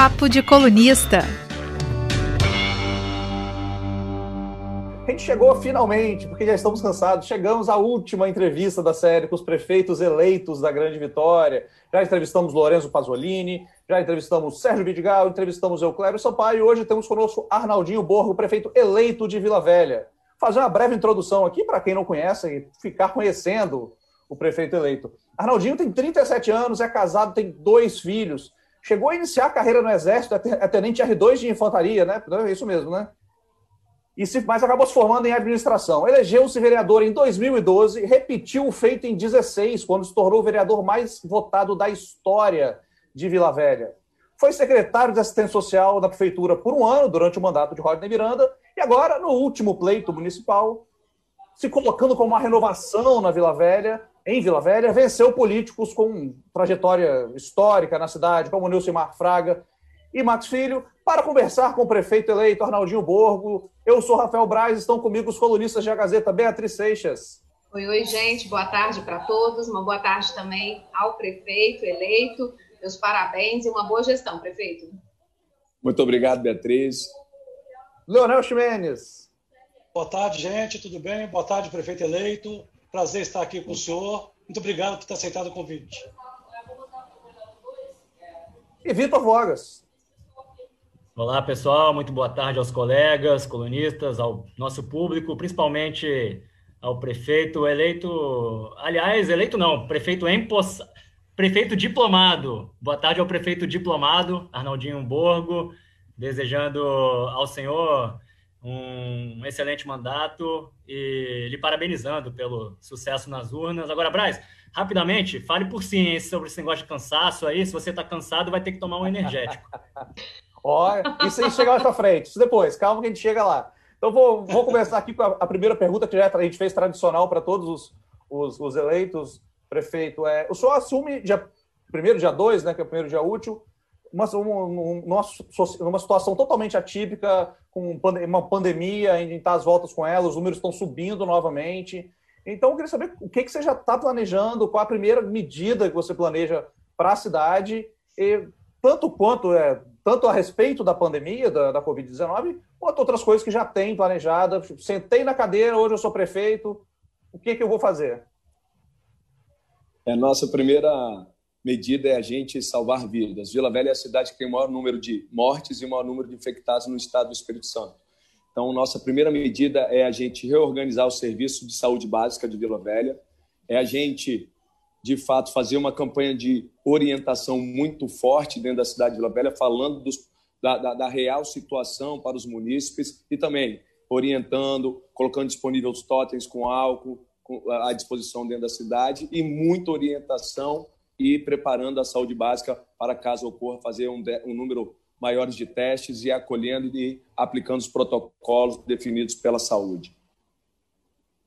Papo de Colunista. A gente chegou finalmente, porque já estamos cansados. Chegamos à última entrevista da série com os prefeitos eleitos da Grande Vitória. Já entrevistamos Lorenzo Pasolini, já entrevistamos Sérgio Vidigal, entrevistamos Euclério Sampaio e hoje temos conosco Arnaldinho Borgo, prefeito eleito de Vila Velha. Fazer uma breve introdução aqui para quem não conhece e ficar conhecendo o prefeito eleito. Arnaldinho tem 37 anos, é casado, tem dois filhos. Chegou a iniciar a carreira no Exército, é tenente R2 de infantaria, né? É isso mesmo, né? E se, mas acabou se formando em administração. Elegeu-se vereador em 2012, repetiu o feito em 16, quando se tornou o vereador mais votado da história de Vila Velha. Foi secretário de assistência social da prefeitura por um ano, durante o mandato de Rodney Miranda, e agora, no último pleito municipal, se colocando como uma renovação na Vila Velha, em Vila Velha, venceu políticos com trajetória histórica na cidade, como Nilcimar Fraga e Max Filho, para conversar com o prefeito eleito Arnaldinho Borgo. Eu sou Rafael Braz, estão comigo os colunistas da Gazeta Beatriz Seixas. Oi, oi, gente, boa tarde para todos, uma boa tarde também ao prefeito eleito, meus parabéns e uma boa gestão, prefeito. Muito obrigado, Beatriz. Leonel Ximenes. Boa tarde, gente, tudo bem? Boa tarde, prefeito eleito. Prazer estar aqui com o senhor. Muito obrigado por ter aceitado o convite. E Vitor Vogas. Olá, pessoal. Muito boa tarde aos colegas, colunistas, ao nosso público, principalmente ao prefeito eleito. Aliás, eleito não, prefeito emposs... prefeito diplomado. Boa tarde ao prefeito diplomado, Arnaldinho Borgo. Desejando ao senhor um excelente mandato e lhe parabenizando pelo sucesso nas urnas. Agora, Braz, rapidamente, fale por si sobre esse negócio de cansaço aí. Se você está cansado, vai ter que tomar um energético. Olha, isso aí chega mais para frente. Isso depois, calma que a gente chega lá. Então, vou, vou começar aqui com a, a primeira pergunta que já a gente fez tradicional para todos os, os, os, eleitos. Prefeito, é, o senhor assume dia primeiro, dia 2, né, que é o primeiro dia útil, uma, uma, uma situação totalmente atípica, com uma pandemia, a gente está às voltas com ela, os números estão subindo novamente. Então, eu queria saber o que, que você já está planejando, qual a primeira medida que você planeja para a cidade, e tanto quanto é, tanto a respeito da pandemia, da, da Covid-19, quanto outras coisas que já tem planejada. Sentei na cadeira, hoje eu sou prefeito, o que, que eu vou fazer? É nossa primeira medida é a gente salvar vidas. Vila Velha é a cidade que tem o maior número de mortes e o maior número de infectados no estado do Espírito Santo. Então, nossa primeira medida é a gente reorganizar o serviço de saúde básica de Vila Velha, é a gente, de fato, fazer uma campanha de orientação muito forte dentro da cidade de Vila Velha, falando dos, da, da, da real situação para os munícipes e também orientando, colocando disponível os totens com álcool à disposição dentro da cidade e muita orientação e preparando a saúde básica para caso ocorra fazer um, um número maior de testes e acolhendo e aplicando os protocolos definidos pela saúde.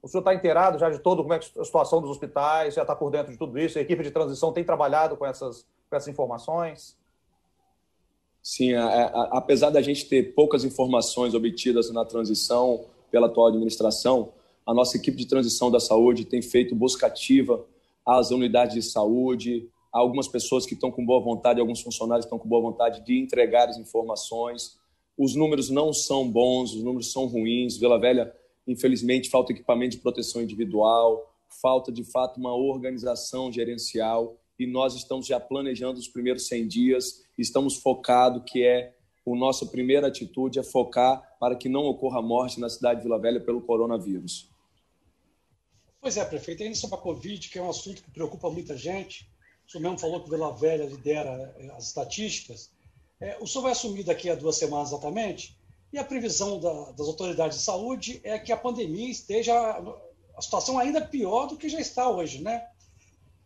O senhor está inteirado já de todo como é a situação dos hospitais, já está por dentro de tudo isso? A equipe de transição tem trabalhado com essas, com essas informações? Sim, a, a, apesar da gente ter poucas informações obtidas na transição pela atual administração, a nossa equipe de transição da saúde tem feito busca ativa às unidades de saúde, há algumas pessoas que estão com boa vontade, alguns funcionários estão com boa vontade de entregar as informações. Os números não são bons, os números são ruins. Vila Velha, infelizmente, falta equipamento de proteção individual, falta de fato uma organização gerencial e nós estamos já planejando os primeiros 100 dias, estamos focados que é a nossa primeira atitude é focar para que não ocorra morte na cidade de Vila Velha pelo coronavírus. Pois é, prefeito, ainda sobre a Covid, que é um assunto que preocupa muita gente, o senhor mesmo falou que Vila Velha lidera eh, as estatísticas. É, o senhor vai assumir daqui a duas semanas exatamente, e a previsão da, das autoridades de saúde é que a pandemia esteja, a situação ainda pior do que já está hoje, né?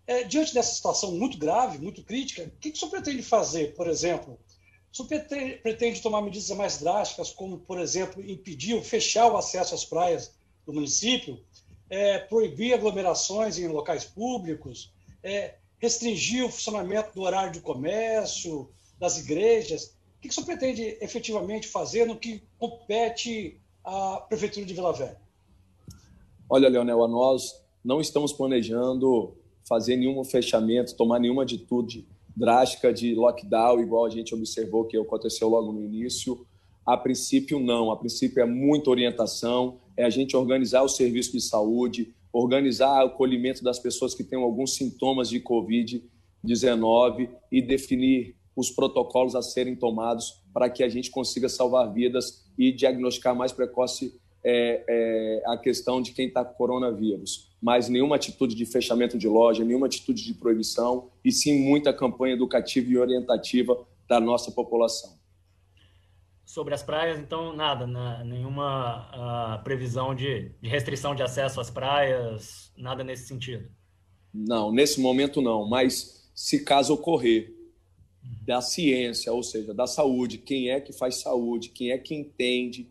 É, diante dessa situação muito grave, muito crítica, o que, que o senhor pretende fazer, por exemplo? O senhor pretende, pretende tomar medidas mais drásticas, como, por exemplo, impedir ou fechar o acesso às praias do município? É, proibir aglomerações em locais públicos, é, restringir o funcionamento do horário de comércio, das igrejas. O que, que o senhor pretende efetivamente fazer no que compete à Prefeitura de Vila Velha? Olha, Leonel, nós não estamos planejando fazer nenhum fechamento, tomar nenhuma atitude drástica de lockdown, igual a gente observou que aconteceu logo no início. A princípio, não. A princípio, é muita orientação, é a gente organizar o serviço de saúde, organizar o acolhimento das pessoas que têm alguns sintomas de Covid-19 e definir os protocolos a serem tomados para que a gente consiga salvar vidas e diagnosticar mais precoce é, é, a questão de quem está com coronavírus. Mas nenhuma atitude de fechamento de loja, nenhuma atitude de proibição, e sim muita campanha educativa e orientativa da nossa população. Sobre as praias, então, nada, nenhuma uh, previsão de, de restrição de acesso às praias, nada nesse sentido? Não, nesse momento não, mas se caso ocorrer da ciência, ou seja, da saúde, quem é que faz saúde, quem é que entende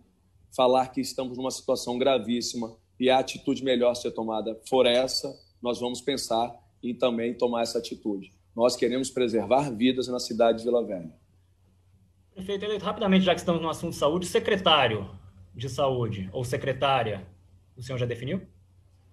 falar que estamos numa situação gravíssima e a atitude melhor a ser tomada for essa, nós vamos pensar em também tomar essa atitude. Nós queremos preservar vidas na cidade de Vila Velha. Prefeito eleito, rapidamente, já que estamos no assunto saúde, secretário de saúde ou secretária, o senhor já definiu?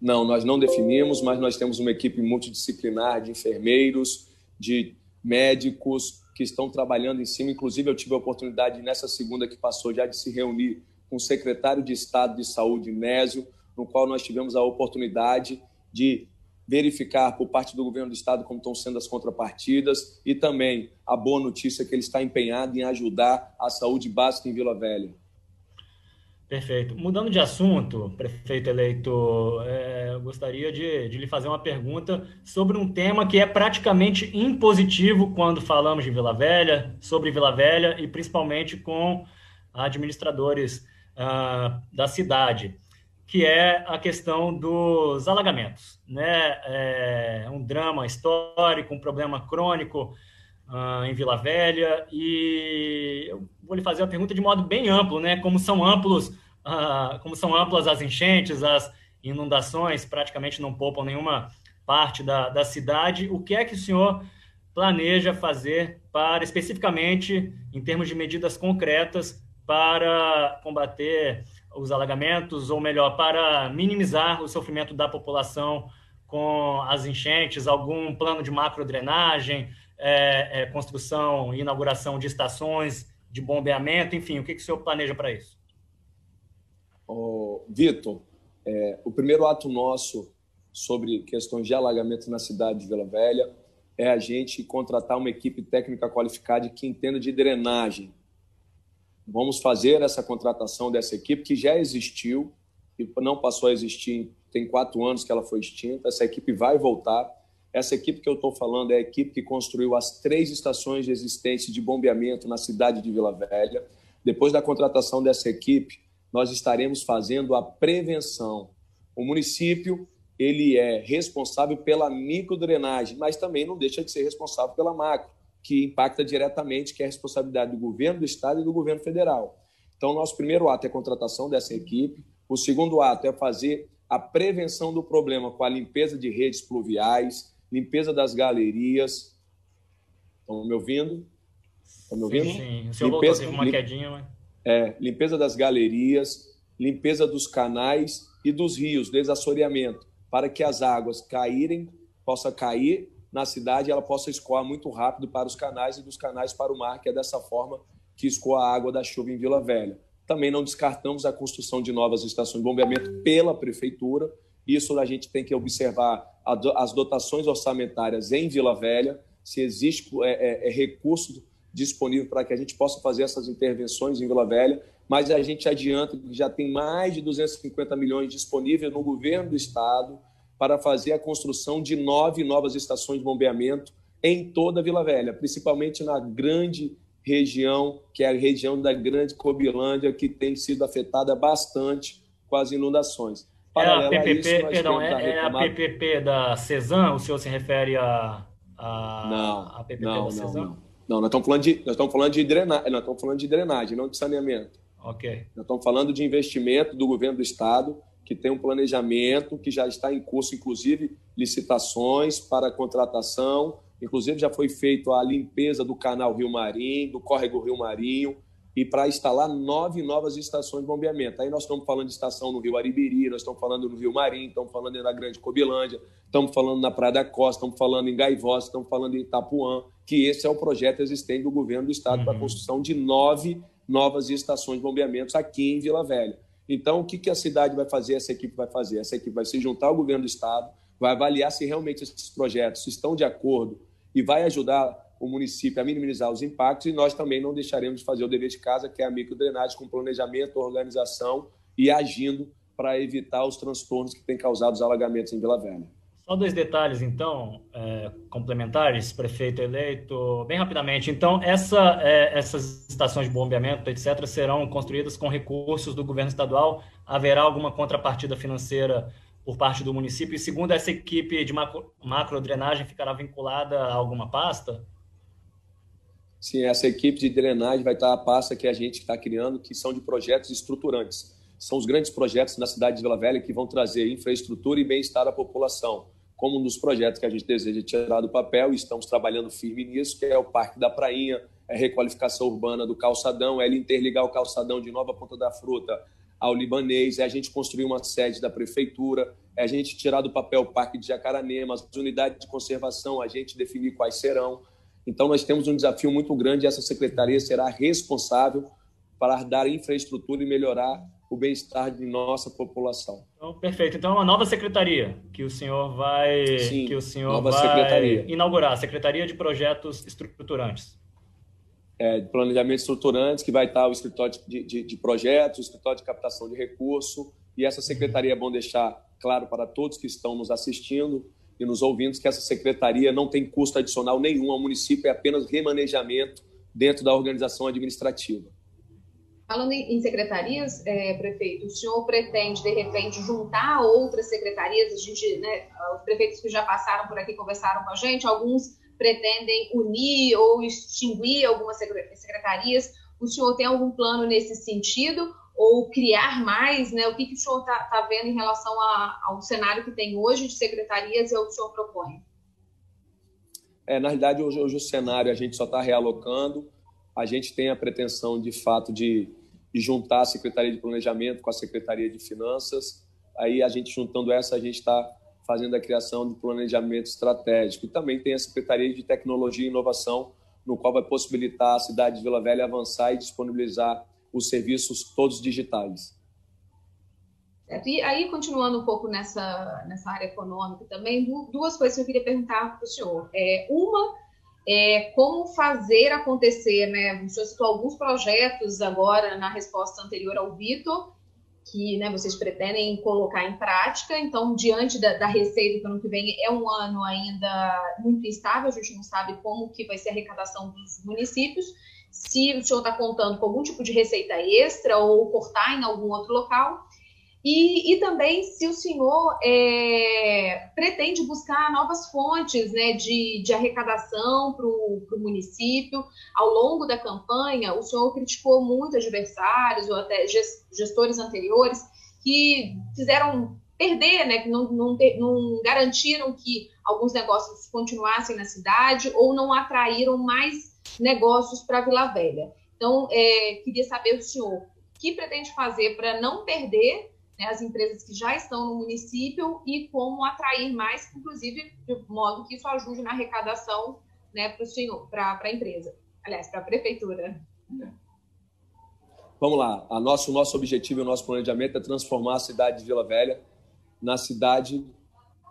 Não, nós não definimos, mas nós temos uma equipe multidisciplinar de enfermeiros, de médicos, que estão trabalhando em cima. Inclusive, eu tive a oportunidade, nessa segunda que passou, já de se reunir com o secretário de Estado de Saúde, Nésio, no qual nós tivemos a oportunidade de verificar por parte do governo do estado como estão sendo as contrapartidas e também a boa notícia que ele está empenhado em ajudar a saúde básica em Vila Velha. Perfeito. Mudando de assunto, prefeito eleito, é, eu gostaria de, de, lhe fazer uma pergunta sobre um tema que é praticamente impositivo quando falamos de Vila Velha, sobre Vila Velha e principalmente com administradores uh, da cidade, que é a questão dos alagamentos. Né? É um drama histórico, um problema crônico uh, em Vila Velha e eu vou lhe fazer a pergunta de modo bem amplo, né? Como são amplos, uh, como são amplas as enchentes, as inundações, praticamente não poupam nenhuma parte da, da cidade. O que é que o senhor planeja fazer para, especificamente, em termos de medidas concretas, para combater os alagamentos, ou melhor, para minimizar o sofrimento da população com as enchentes, algum plano de macrodrenagem, é, é, construção e inauguração de estações de bombeamento, enfim, o que, que o senhor planeja para isso? Oh, Vitor, é, o primeiro ato nosso sobre questões de alagamento na cidade de Vila Velha é a gente contratar uma equipe técnica qualificada que entenda de drenagem. Vamos fazer essa contratação dessa equipe que já existiu e não passou a existir, tem quatro anos que ela foi extinta. Essa equipe vai voltar essa equipe que eu estou falando é a equipe que construiu as três estações de existência de bombeamento na cidade de Vila Velha. Depois da contratação dessa equipe, nós estaremos fazendo a prevenção. O município ele é responsável pela microdrenagem, mas também não deixa de ser responsável pela macro, que impacta diretamente, que é a responsabilidade do governo do estado e do governo federal. Então, nosso primeiro ato é a contratação dessa equipe. O segundo ato é fazer a prevenção do problema com a limpeza de redes pluviais, limpeza das galerias. Estão me ouvindo? Estão me ouvindo? Sim, sim. O senhor limpeza, voltou, uma quedinha, mas... É, limpeza das galerias, limpeza dos canais e dos rios, desassoreamento, para que as águas caírem, possa cair na cidade ela possa escoar muito rápido para os canais e dos canais para o mar, que é dessa forma que escoa a água da chuva em Vila Velha. Também não descartamos a construção de novas estações de bombeamento pela prefeitura. Isso a gente tem que observar as dotações orçamentárias em Vila Velha, se existe é, é, é recurso disponível para que a gente possa fazer essas intervenções em Vila Velha, mas a gente adianta que já tem mais de 250 milhões disponíveis no governo do estado para fazer a construção de nove novas estações de bombeamento em toda a Vila Velha, principalmente na grande região, que é a região da Grande Cobilândia, que tem sido afetada bastante com as inundações. É a PPP, isso, perdão, é, é, a PPP da Cezan? O senhor se refere a, a, não, a PPP não, da Cezan? Não, não. não, nós estamos falando de, nós estamos falando de drenagem, nós estamos falando de drenagem, não de saneamento. Ok. Nós estamos falando de investimento do governo do estado, que tem um planejamento, que já está em curso, inclusive licitações para contratação, inclusive já foi feito a limpeza do canal Rio Marinho, do córrego Rio Marinho, e para instalar nove novas estações de bombeamento. Aí nós estamos falando de estação no Rio Aribiri, nós estamos falando no Rio Marim, estamos falando na Grande Cobilândia, estamos falando na Praia da Costa, estamos falando em Gaivós, estamos falando em Itapuã, que esse é o projeto existente do governo do estado uhum. para a construção de nove novas estações de bombeamento aqui em Vila Velha. Então, o que, que a cidade vai fazer, essa equipe vai fazer? Essa equipe vai se juntar ao governo do estado, vai avaliar se realmente esses projetos estão de acordo e vai ajudar o município a minimizar os impactos e nós também não deixaremos de fazer o dever de casa, que é a microdrenagem com planejamento, organização e agindo para evitar os transtornos que têm causado os alagamentos em Vila Velha. Só dois detalhes, então, é, complementares, prefeito eleito, bem rapidamente. Então, essa, é, essas estações de bombeamento, etc., serão construídas com recursos do governo estadual? Haverá alguma contrapartida financeira por parte do município? E segundo, essa equipe de macro, macrodrenagem ficará vinculada a alguma pasta? Sim, essa equipe de drenagem vai estar a pasta que a gente está criando, que são de projetos estruturantes. São os grandes projetos na cidade de Vila Velha que vão trazer infraestrutura e bem-estar à população, como um dos projetos que a gente deseja tirar do papel e estamos trabalhando firme nisso, que é o Parque da Prainha, é a requalificação urbana do calçadão, é ele interligar o calçadão de Nova Ponta da Fruta ao libanês, é a gente construir uma sede da prefeitura, é a gente tirar do papel o Parque de Jacaranema, as unidades de conservação, a gente definir quais serão. Então, nós temos um desafio muito grande e essa secretaria será responsável para dar infraestrutura e melhorar o bem-estar de nossa população. Então, perfeito. Então, é uma nova secretaria que o senhor vai, Sim, que o senhor nova vai secretaria. inaugurar, Secretaria de Projetos Estruturantes. É, de planejamento estruturantes, que vai estar o escritório de, de, de projetos, o escritório de captação de recurso, e essa secretaria é bom deixar claro para todos que estão nos assistindo, e nos ouvintes que essa secretaria não tem custo adicional nenhum ao município, é apenas remanejamento dentro da organização administrativa. Falando em secretarias, é, prefeito, o senhor pretende, de repente, juntar outras secretarias? A gente, né, os prefeitos que já passaram por aqui conversaram com a gente, alguns pretendem unir ou extinguir algumas secretarias. O senhor tem algum plano nesse sentido? ou criar mais, né? O que, que o senhor está tá vendo em relação a, ao cenário que tem hoje de secretarias e ao que o senhor propõe? É, na realidade, hoje, hoje o cenário a gente só está realocando. A gente tem a pretensão, de fato, de, de, juntar a Secretaria de Planejamento com a Secretaria de Finanças. Aí, a gente juntando essa, a gente está fazendo a criação de planejamento estratégico. E também tem a Secretaria de Tecnologia e Inovação, no qual vai possibilitar a cidade de Vila Velha avançar e disponibilizar os serviços todos digitais. E aí, continuando um pouco nessa, nessa área econômica também, duas coisas que eu queria perguntar para o senhor. É, uma é como fazer acontecer, né? O senhor citou alguns projetos agora na resposta anterior ao Vitor, que né, vocês pretendem colocar em prática. Então, diante da, da receita do ano que vem, é um ano ainda muito instável, a gente não sabe como que vai ser a arrecadação dos municípios se o senhor está contando com algum tipo de receita extra ou cortar em algum outro local. E, e também se o senhor é, pretende buscar novas fontes né, de, de arrecadação para o município. Ao longo da campanha, o senhor criticou muito adversários ou até gestores anteriores que fizeram perder, né, que não, não, não garantiram que alguns negócios continuassem na cidade ou não atraíram mais negócios para Vila Velha. Então, é, queria saber do senhor o que pretende fazer para não perder né, as empresas que já estão no município e como atrair mais, inclusive, de modo que isso ajude na arrecadação né, para a empresa, aliás, para a prefeitura. Vamos lá. A nosso, o nosso objetivo o nosso planejamento é transformar a cidade de Vila Velha na cidade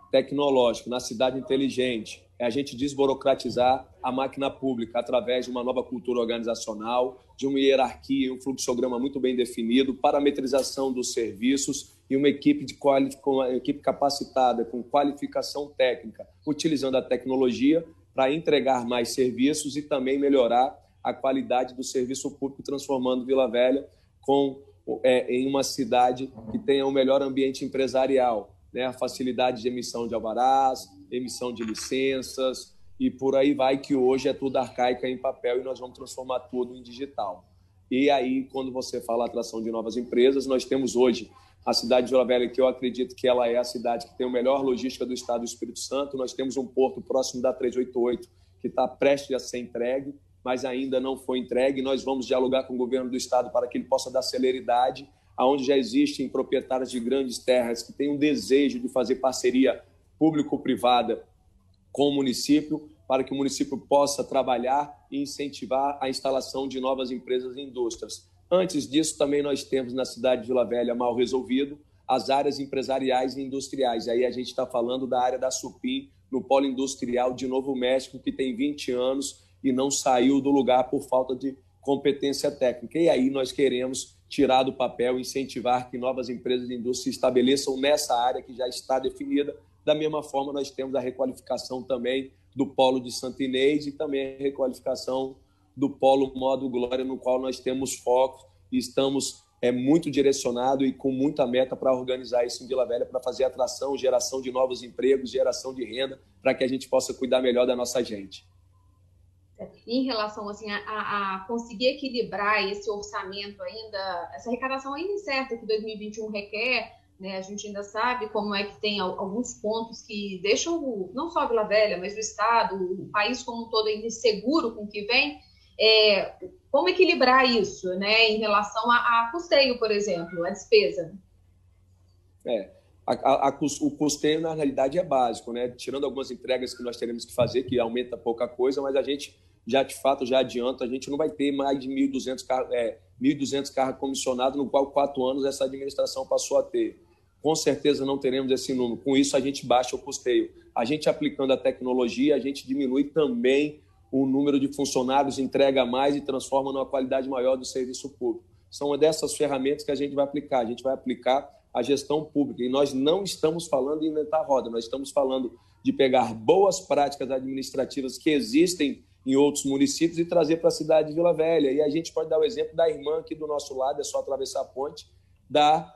tecnológica, na cidade inteligente, é a gente desburocratizar a máquina pública através de uma nova cultura organizacional, de uma hierarquia, um fluxograma muito bem definido, parametrização dos serviços e uma equipe, de quali... uma equipe capacitada com qualificação técnica, utilizando a tecnologia para entregar mais serviços e também melhorar a qualidade do serviço público, transformando Vila Velha com, é, em uma cidade que tenha um melhor ambiente empresarial, né? a facilidade de emissão de alvarás, emissão de licenças e por aí vai, que hoje é tudo arcaica em papel e nós vamos transformar tudo em digital. E aí, quando você fala atração de novas empresas, nós temos hoje a cidade de Vila Velha, que eu acredito que ela é a cidade que tem o melhor logística do estado do Espírito Santo. Nós temos um porto próximo da 388 que está prestes a ser entregue mas ainda não foi entregue. Nós vamos dialogar com o governo do estado para que ele possa dar celeridade, aonde já existem proprietários de grandes terras que têm um desejo de fazer parceria público-privada com o município, para que o município possa trabalhar e incentivar a instalação de novas empresas e indústrias. Antes disso, também nós temos na cidade de Vila Velha, mal resolvido, as áreas empresariais e industriais. Aí a gente está falando da área da Supim, no polo industrial de Novo México, que tem 20 anos e não saiu do lugar por falta de competência técnica. E aí nós queremos tirar do papel, incentivar que novas empresas de indústria se estabeleçam nessa área que já está definida. Da mesma forma, nós temos a requalificação também do polo de Santa Inês e também a requalificação do polo Modo Glória, no qual nós temos foco e estamos é muito direcionado e com muita meta para organizar isso em Vila Velha, para fazer atração, geração de novos empregos, geração de renda, para que a gente possa cuidar melhor da nossa gente. Em relação assim, a, a conseguir equilibrar esse orçamento ainda, essa arrecadação ainda incerta que 2021 requer, né? A gente ainda sabe como é que tem alguns pontos que deixam não só a Vila Velha, mas o Estado, o país como um todo ainda inseguro com o que vem. É, como equilibrar isso, né, em relação a, a custeio, por exemplo, a despesa? É, a, a, o custeio, na realidade, é básico, né? Tirando algumas entregas que nós teremos que fazer, que aumenta pouca coisa, mas a gente já, de fato, já adianta, a gente não vai ter mais de 1.200 carros, é, 1.200 carros comissionados, no qual quatro anos essa administração passou a ter. Com certeza não teremos esse número. Com isso, a gente baixa o custeio. A gente aplicando a tecnologia, a gente diminui também o número de funcionários, entrega mais e transforma numa qualidade maior do serviço público. São dessas ferramentas que a gente vai aplicar. A gente vai aplicar a gestão pública. E nós não estamos falando de inventar roda, nós estamos falando de pegar boas práticas administrativas que existem em outros municípios e trazer para a cidade de Vila Velha. E a gente pode dar o exemplo da irmã aqui do nosso lado, é só atravessar a ponte, da,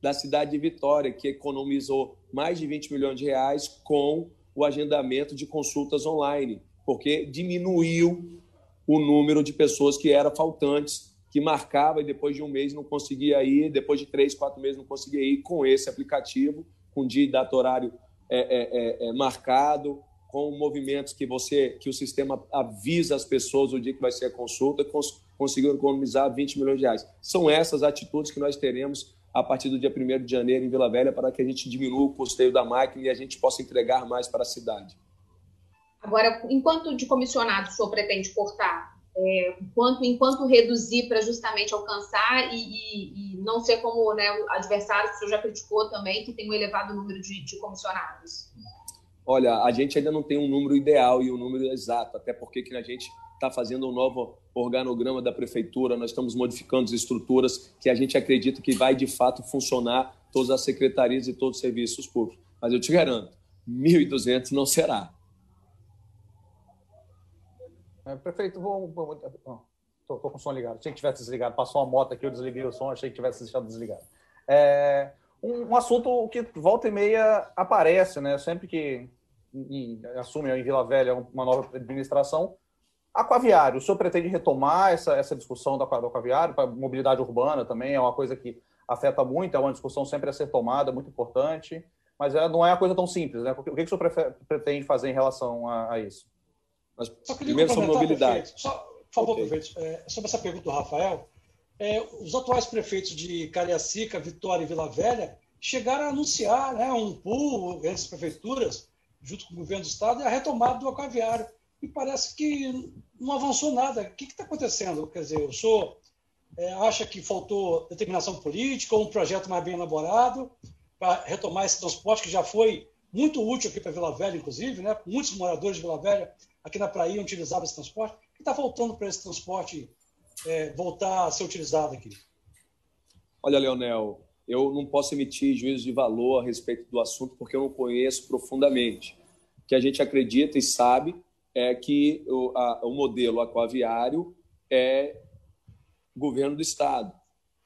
da cidade de Vitória, que economizou mais de 20 milhões de reais com o agendamento de consultas online porque diminuiu o número de pessoas que eram faltantes, que marcava e depois de um mês não conseguia ir, depois de três, quatro meses não conseguia ir com esse aplicativo, com dia e data horário é, é, é, é marcado, com movimentos que você, que o sistema avisa as pessoas o dia que vai ser a consulta, cons conseguiu economizar 20 milhões de reais. São essas atitudes que nós teremos a partir do dia 1 de janeiro em Vila Velha para que a gente diminua o custeio da máquina e a gente possa entregar mais para a cidade. Agora, enquanto de comissionado o senhor pretende cortar? É, enquanto, enquanto reduzir para justamente alcançar e, e, e, não ser como né, o adversário que o senhor já criticou também, que tem um elevado número de, de comissionados? Olha, a gente ainda não tem um número ideal e um número exato, até porque que a gente está fazendo um novo organograma da prefeitura, nós estamos modificando as estruturas que a gente acredita que vai de fato funcionar todas as secretarias e todos os serviços públicos. Mas eu te garanto, 1.200 não será. É, prefeito, vou. Estou com o som ligado. Achei que tivesse desligado. Passou uma moto aqui, eu desliguei o som, achei que tivesse deixado desligado. É, um, um, assunto que volta e meia aparece, né? Sempre que em, assume em Vila Velha uma nova administração, aquaviário. O senhor pretende retomar essa, essa discussão do aquaviário para mobilidade urbana também? É uma coisa que afeta muito, é uma discussão sempre a ser tomada, muito importante, mas é, não é uma coisa tão simples, né? O que, o que o senhor pretende fazer em relação a, a isso? Mas Só primeiro sobre mobilidade. Só, por favor, okay. prefeito, é, sobre essa pergunta do Rafael, é, os atuais prefeitos de Cariacica, Vitória e Vila Velha chegaram a anunciar né, um pool entre as prefeituras, junto com o governo do estado, e a retomada do aquaviário. E parece que não avançou nada. O que está acontecendo? Quer dizer, o senhor é, acha que faltou determinação política ou um projeto mais bem elaborado para retomar esse transporte que já foi muito útil aqui para Vila Velha, inclusive, né? Muitos moradores de Vila Velha aqui na Praia utilizavam esse transporte. O que está faltando para esse transporte é, voltar a ser utilizado aqui? Olha, Leonel, eu não posso emitir juízo de valor a respeito do assunto porque eu não conheço profundamente. Que a gente acredita e sabe é que o, a, o modelo aquaviário é governo do Estado.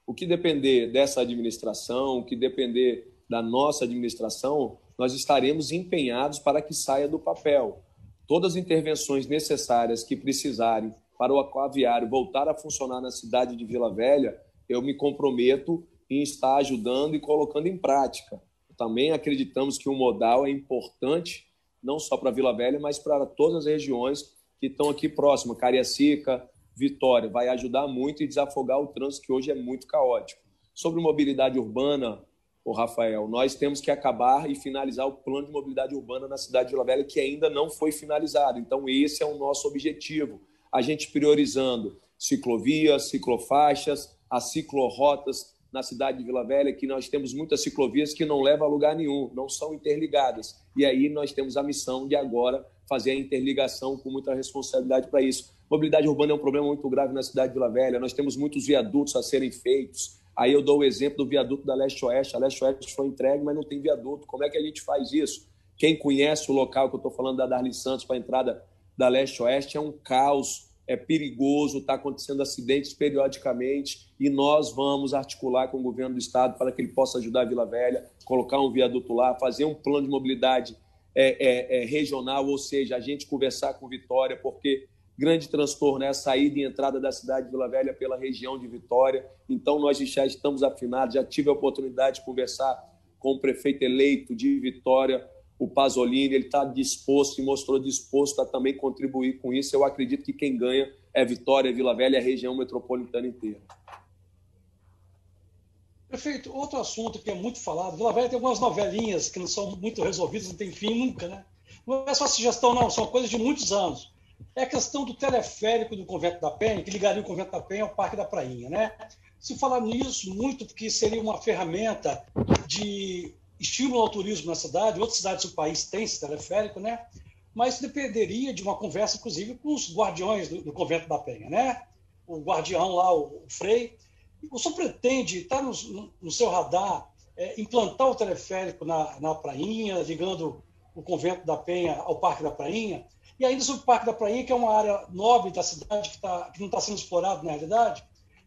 O que depender dessa administração, o que depender da nossa administração, nós estaremos empenhados para que saia do papel todas as intervenções necessárias que precisarem para o aquaviário voltar a funcionar na cidade de Vila Velha, eu me comprometo em estar ajudando e colocando em prática. Também acreditamos que o modal é importante, não só para Vila Velha, mas para todas as regiões que estão aqui próximo, Cariacica, Vitória. Vai ajudar muito e desafogar o trânsito que hoje é muito caótico. Sobre mobilidade urbana, o Rafael, nós temos que acabar e finalizar o plano de mobilidade urbana na cidade de Vila Velha, que ainda não foi finalizado. Então, esse é o nosso objetivo. A gente priorizando ciclovias, ciclofaixas, as ciclorotas na cidade de Vila Velha, que nós temos muitas ciclovias que não levam a lugar nenhum, não são interligadas. E aí nós temos a missão de agora fazer a interligação com muita responsabilidade para isso. Mobilidade urbana é um problema muito grave na cidade de Vila Velha. Nós temos muitos viadutos a serem feitos. Aí eu dou o exemplo do viaduto da Leste-Oeste. A Leste-Oeste foi entregue, mas não tem viaduto. Como é que a gente faz isso? Quem conhece o local que eu estou falando da Darli Santos para a entrada da Leste-Oeste é um caos é perigoso, está acontecendo acidentes periodicamente e nós vamos articular com o governo do estado para que ele possa ajudar a Vila Velha, colocar um viaduto lá, fazer um plano de mobilidade é, é, é, regional, ou seja, a gente conversar com Vitória, porque grande transtorno é a saída e entrada da cidade de Vila Velha pela região de Vitória. Então, nós já estamos afinados, já tive a oportunidade de conversar com o prefeito eleito de Vitória, o Pasolini, ele está disposto e mostrou disposto a também contribuir com isso. Eu acredito que quem ganha é Vitória, Vila Velha e a região metropolitana inteira. Prefeito, outro assunto que é muito falado, Vila Velha tem algumas novelinhas que não são muito resolvidas, não tem fim nunca, né? Não é só sugestão, não, são coisas de muitos anos. É a questão do teleférico do Convento da Penha, que ligaria o Convento da Penha ao Parque da Prainha, né? Se falar nisso muito, porque seria uma ferramenta de estímulo ao turismo na cidade, outras cidades do país têm esse teleférico, né? Mas dependeria de uma conversa, inclusive, com os guardiões do, do convento da Penha, né? O guardião lá, o, o Frei. O senhor pretende, está no, no, seu radar, é, implantar o teleférico na, na Prainha, ligando o convento da Penha ao Parque da Prainha? E ainda sobre o Parque da Prainha, que é uma área nobre da cidade, que, tá, que não está sendo explorado na realidade,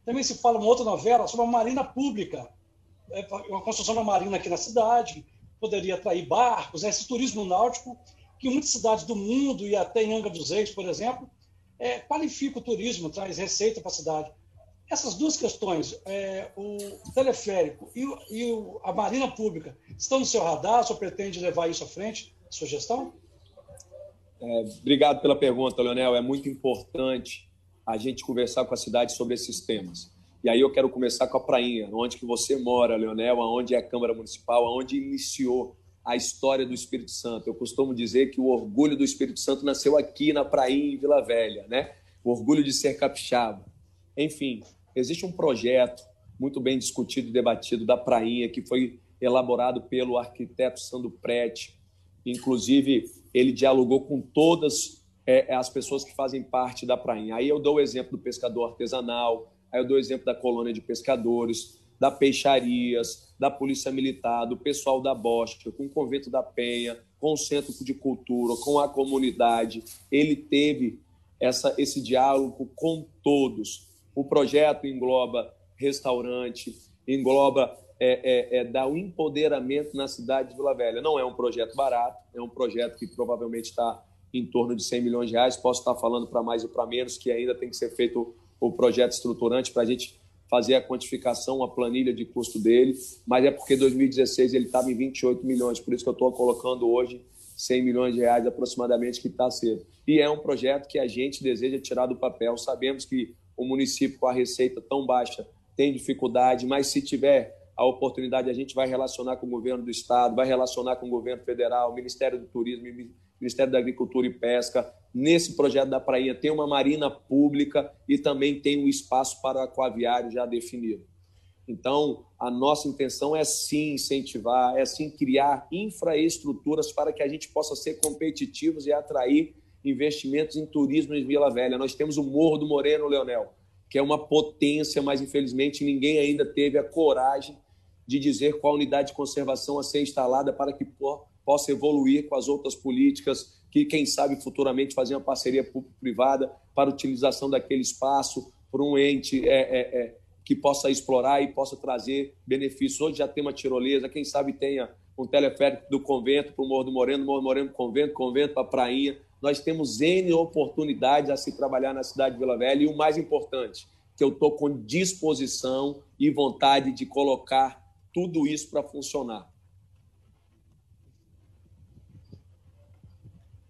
também se fala uma outra novela sobre a marina pública, uma construção da marina aqui na cidade, poderia atrair barcos, né? esse turismo náutico, que muitas cidades do mundo, e até em Angra dos Reis, por exemplo, é, qualifica o turismo, traz receita para a cidade. Essas duas questões, é, o teleférico e, o, e o, a marina pública, estão no seu radar? O senhor pretende levar isso à frente, sua gestão? É, obrigado pela pergunta, Leonel. É muito importante a gente conversar com a cidade sobre esses temas. E aí eu quero começar com a prainha, onde que você mora, Leonel, onde é a Câmara Municipal, onde iniciou a história do Espírito Santo. Eu costumo dizer que o orgulho do Espírito Santo nasceu aqui na prainha em Vila Velha, né? O orgulho de ser capixaba. Enfim, existe um projeto muito bem discutido e debatido da prainha que foi elaborado pelo arquiteto Sandro Prete. Inclusive, ele dialogou com todas é, as pessoas que fazem parte da prainha. Aí eu dou o exemplo do pescador artesanal, Aí eu dou exemplo da colônia de pescadores, da peixarias, da polícia militar, do pessoal da Bosca, com o convento da Penha, com o centro de cultura, com a comunidade. Ele teve essa, esse diálogo com todos. O projeto engloba restaurante, engloba é, é, é, dar o um empoderamento na cidade de Vila Velha. Não é um projeto barato, é um projeto que provavelmente está em torno de 100 milhões de reais. Posso estar falando para mais ou para menos, que ainda tem que ser feito o projeto estruturante para a gente fazer a quantificação, a planilha de custo dele, mas é porque 2016 ele estava em 28 milhões, por isso que eu estou colocando hoje 100 milhões de reais aproximadamente que está cedo. E é um projeto que a gente deseja tirar do papel. Sabemos que o município com a receita tão baixa tem dificuldade, mas se tiver a oportunidade, a gente vai relacionar com o governo do estado, vai relacionar com o governo federal, Ministério do Turismo, Ministério da Agricultura e Pesca. Nesse projeto da Prainha tem uma marina pública e também tem um espaço para aquaviário já definido. Então, a nossa intenção é sim incentivar, é sim criar infraestruturas para que a gente possa ser competitivos e atrair investimentos em turismo em Vila Velha. Nós temos o Morro do Moreno, Leonel, que é uma potência, mas infelizmente ninguém ainda teve a coragem de dizer qual unidade de conservação a ser instalada para que possa evoluir com as outras políticas, que quem sabe futuramente fazer uma parceria público-privada para a utilização daquele espaço por um ente é, é, é, que possa explorar e possa trazer benefícios. Hoje já tem uma tirolesa, quem sabe tenha um teleférico do convento para o Morro do Moreno, Morro do Moreno convento, convento para a prainha. Nós temos N oportunidades a se trabalhar na cidade de Vila Velha e o mais importante, que eu estou com disposição e vontade de colocar tudo isso para funcionar.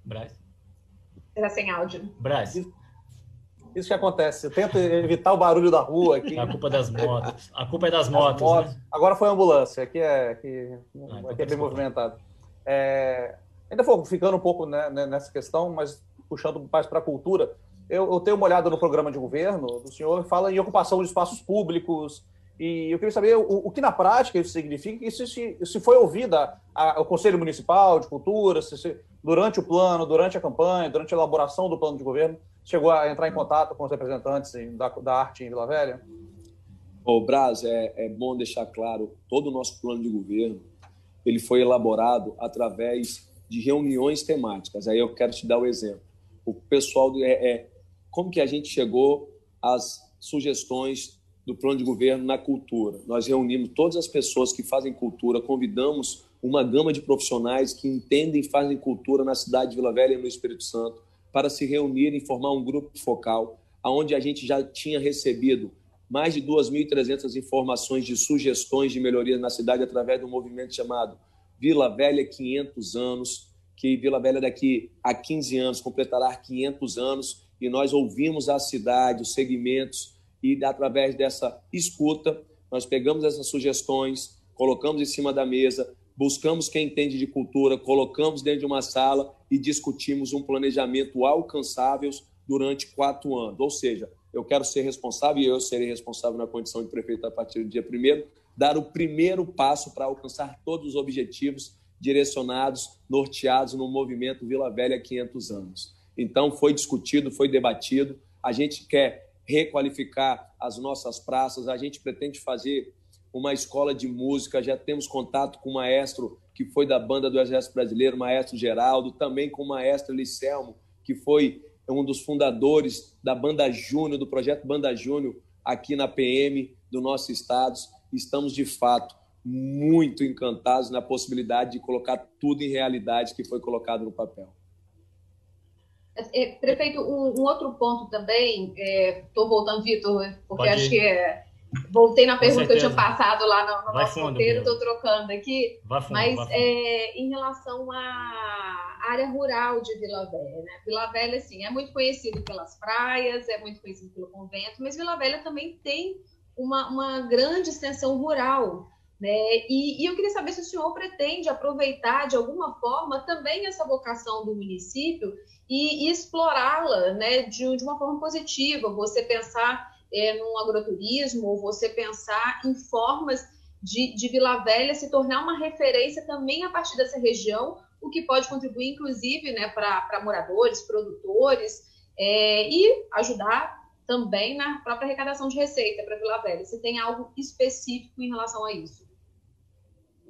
Braz? Era sem áudio. Braz. Isso que acontece. Eu tento evitar o barulho da rua aqui. A culpa é das motos. A culpa é das motos. motos. Né? Agora foi a ambulância. Aqui é, aqui, ah, então aqui é bem movimentado. É, ainda vou ficando um pouco né, né, nessa questão, mas puxando mais para a cultura. Eu, eu, tenho uma olhada no programa de governo do senhor, fala em ocupação de espaços públicos, e eu queria saber o, o que na prática isso significa, e se, se, se foi ouvida o Conselho Municipal de Cultura, se, se, durante o plano, durante a campanha, durante a elaboração do plano de governo, chegou a entrar em contato com os representantes da, da arte em Vila Velha? O Braz, é, é bom deixar claro, todo o nosso plano de governo, ele foi elaborado através de reuniões temáticas. Aí eu quero te dar o um exemplo. O pessoal é, é como que a gente chegou às sugestões do plano de governo na cultura. Nós reunimos todas as pessoas que fazem cultura, convidamos uma gama de profissionais que entendem e fazem cultura na cidade de Vila Velha e no Espírito Santo para se reunirem e formar um grupo focal, aonde a gente já tinha recebido mais de 2.300 informações de sugestões de melhorias na cidade através do movimento chamado Vila Velha 500 anos, que Vila Velha daqui a 15 anos completará 500 anos e nós ouvimos a cidade, os segmentos e através dessa escuta nós pegamos essas sugestões, colocamos em cima da mesa, buscamos quem entende de cultura, colocamos dentro de uma sala e discutimos um planejamento alcançável durante quatro anos. Ou seja, eu quero ser responsável e eu serei responsável na condição de prefeito a partir do dia primeiro, dar o primeiro passo para alcançar todos os objetivos direcionados, norteados no movimento Vila Velha 500 anos. Então, foi discutido, foi debatido. A gente quer requalificar as nossas praças, a gente pretende fazer uma escola de música, já temos contato com o maestro que foi da banda do Exército Brasileiro, maestro Geraldo, também com o maestro Licelmo, que foi um dos fundadores da Banda Júnior, do projeto Banda Júnior, aqui na PM do nosso estado. Estamos, de fato, muito encantados na possibilidade de colocar tudo em realidade que foi colocado no papel. É, prefeito, um, um, outro ponto também, estou é, voltando, Vitor, porque Pode acho ir. que é, voltei na pergunta que eu tinha passado lá no, no nosso fundo, roteiro, estou trocando aqui, fundo, mas é, em relação à área rural de Vila Velha, né? Vila Velha, assim, é muito conhecido pelas praias, é muito conhecido pelo convento, mas Vila Velha também tem uma, uma grande extensão rural, né? E, e, eu queria saber se o senhor pretende aproveitar de alguma forma também essa vocação do município e, e explorá-la né, de, de, uma forma positiva. Você pensar é, num agroturismo, você pensar em formas de, de Vila Velha se tornar uma referência também a partir dessa região, o que pode contribuir, inclusive, né, para moradores, produtores é, e ajudar também na própria arrecadação de receita para Vila Velha. Você tem algo específico em relação a isso?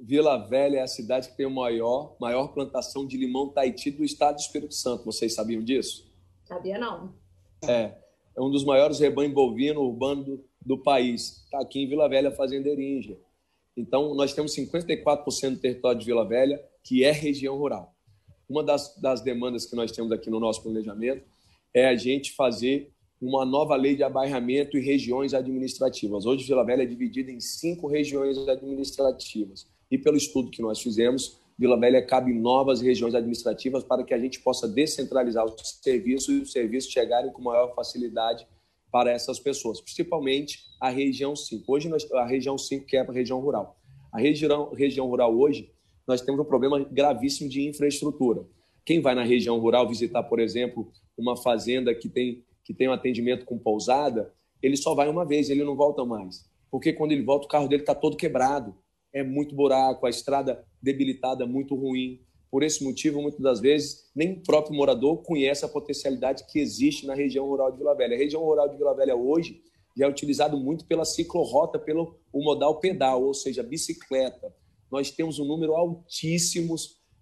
Vila Velha é a cidade que tem a maior, maior plantação de limão Tahiti do estado do Espírito Santo. Vocês sabiam disso? Sabia não. É, é um dos maiores rebanhos bovino urbano do, do país. Está aqui em Vila Velha, Fazenda. Então, nós temos 54% do território de Vila Velha, que é região rural. Uma das, das demandas que nós temos aqui no nosso planejamento é a gente fazer uma nova lei de abairramento e regiões administrativas. Hoje, Vila Velha é dividida em cinco regiões administrativas e pelo estudo que nós fizemos, Vila Velha cabe novas regiões administrativas para que a gente possa descentralizar os serviços e os serviços chegarem com maior facilidade para essas pessoas, principalmente a região 5. Hoje, nós, a região 5 que é a região rural. A região, região rural hoje, nós temos um problema gravíssimo de infraestrutura. Quem vai na região rural visitar, por exemplo, uma fazenda que tem, que tem um atendimento com pousada, ele só vai uma vez, ele não volta mais. Porque quando ele volta, o carro dele está todo quebrado é muito buraco, a estrada debilitada, muito ruim. Por esse motivo, muitas das vezes, nem o próprio morador conhece a potencialidade que existe na região rural de Vila Velha. A região rural de Vila Velha hoje já é utilizado muito pela ciclorrota, pelo o modal pedal, ou seja, bicicleta. Nós temos um número altíssimo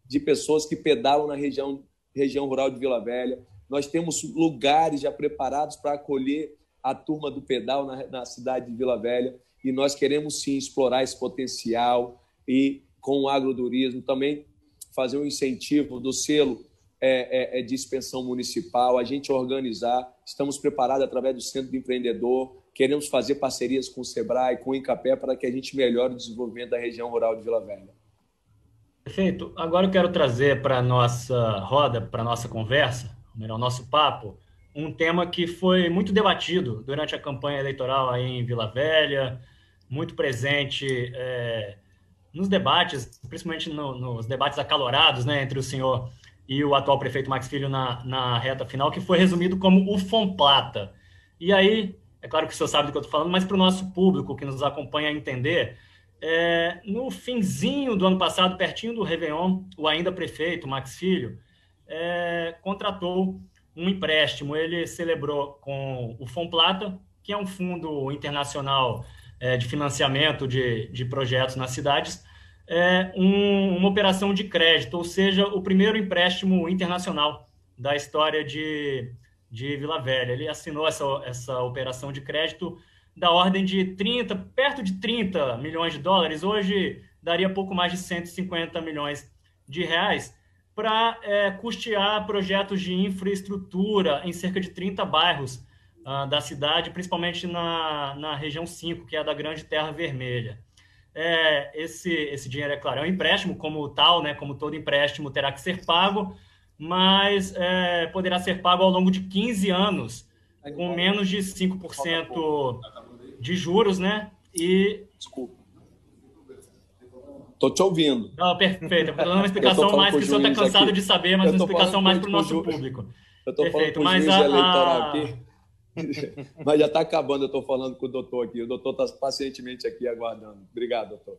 de pessoas que pedalam na região, região rural de Vila Velha. Nós temos lugares já preparados para acolher a turma do pedal na, na cidade de Vila Velha e nós queremos sim explorar esse potencial e com o agroturismo também fazer um incentivo do selo é, é, é, de expansão municipal, a gente organizar, estamos preparados através do Centro do Empreendedor, queremos fazer parcerias com o SEBRAE, com o INCAPé, para que a gente melhore o desenvolvimento da região rural de Vila Velha. Perfeito. Agora eu quero trazer para a nossa roda, para a nossa conversa, melhor, nosso papo, um tema que foi muito debatido durante a campanha eleitoral aí em Vila Velha, muito presente é, nos debates, principalmente no, nos debates acalorados né, entre o senhor e o atual prefeito Max Filho na, na reta final, que foi resumido como o Fomplata. E aí, é claro que o senhor sabe do que eu estou falando, mas para o nosso público que nos acompanha entender, é, no finzinho do ano passado, pertinho do Réveillon, o ainda prefeito Max Filho é, contratou um empréstimo. Ele celebrou com o Fomplata, que é um fundo internacional é, de financiamento de, de projetos nas cidades, é, um, uma operação de crédito, ou seja, o primeiro empréstimo internacional da história de, de Vila Velha. Ele assinou essa, essa operação de crédito da ordem de 30, perto de 30 milhões de dólares, hoje daria pouco mais de 150 milhões de reais, para é, custear projetos de infraestrutura em cerca de 30 bairros uh, da cidade, principalmente na, na região 5, que é a da Grande Terra Vermelha. É, esse, esse dinheiro, é claro, é um empréstimo como tal, né, como todo empréstimo terá que ser pago, mas é, poderá ser pago ao longo de 15 anos, com menos de 5% de juros, né? E. Desculpa. Estou te ouvindo. Não, perfeito. Estou dando uma explicação mais que o senhor está cansado aqui. de saber, mas uma explicação mais para o nosso ju... público. Eu estou falando com o juiz a... eleitoral aqui. mas já está acabando, eu estou falando com o doutor aqui. O doutor está pacientemente aqui aguardando. Obrigado, doutor.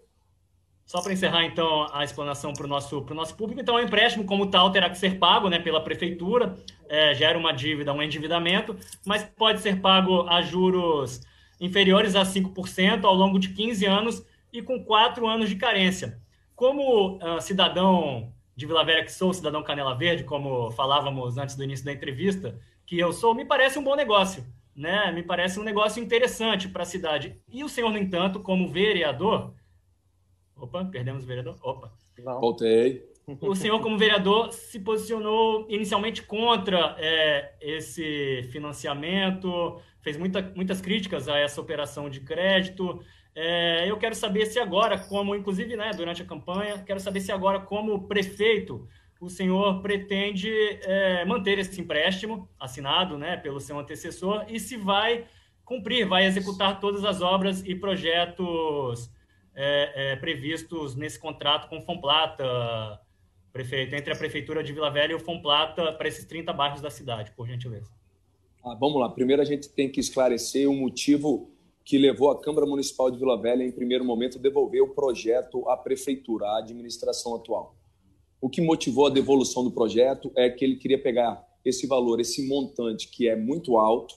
Só para encerrar, então, a explanação para o nosso, nosso público. Então, o empréstimo, como tal, terá que ser pago né, pela prefeitura, é, gera uma dívida, um endividamento, mas pode ser pago a juros inferiores a 5% ao longo de 15 anos e com 4 anos de carência. Como uh, cidadão de Vila Velha que sou, cidadão Canela Verde, como falávamos antes do início da entrevista, que eu sou, me parece um bom negócio, né? Me parece um negócio interessante para a cidade. E o senhor, no entanto, como vereador, opa, perdemos o vereador, opa, Não. voltei. O senhor, como vereador, se posicionou inicialmente contra é, esse financiamento, fez muita, muitas críticas a essa operação de crédito. É, eu quero saber se agora, como, inclusive, né, durante a campanha, quero saber se agora, como prefeito, o senhor pretende é, manter esse empréstimo assinado né, pelo seu antecessor e se vai cumprir, vai executar todas as obras e projetos é, é previstos nesse contrato com Fomplata, prefeito, entre a Prefeitura de Vila Velha e o Fomplata para esses 30 bairros da cidade, por gentileza. Ah, vamos lá. Primeiro a gente tem que esclarecer o motivo que levou a Câmara Municipal de Vila Velha, em primeiro momento, devolver o projeto à Prefeitura, à administração atual. O que motivou a devolução do projeto é que ele queria pegar esse valor, esse montante que é muito alto,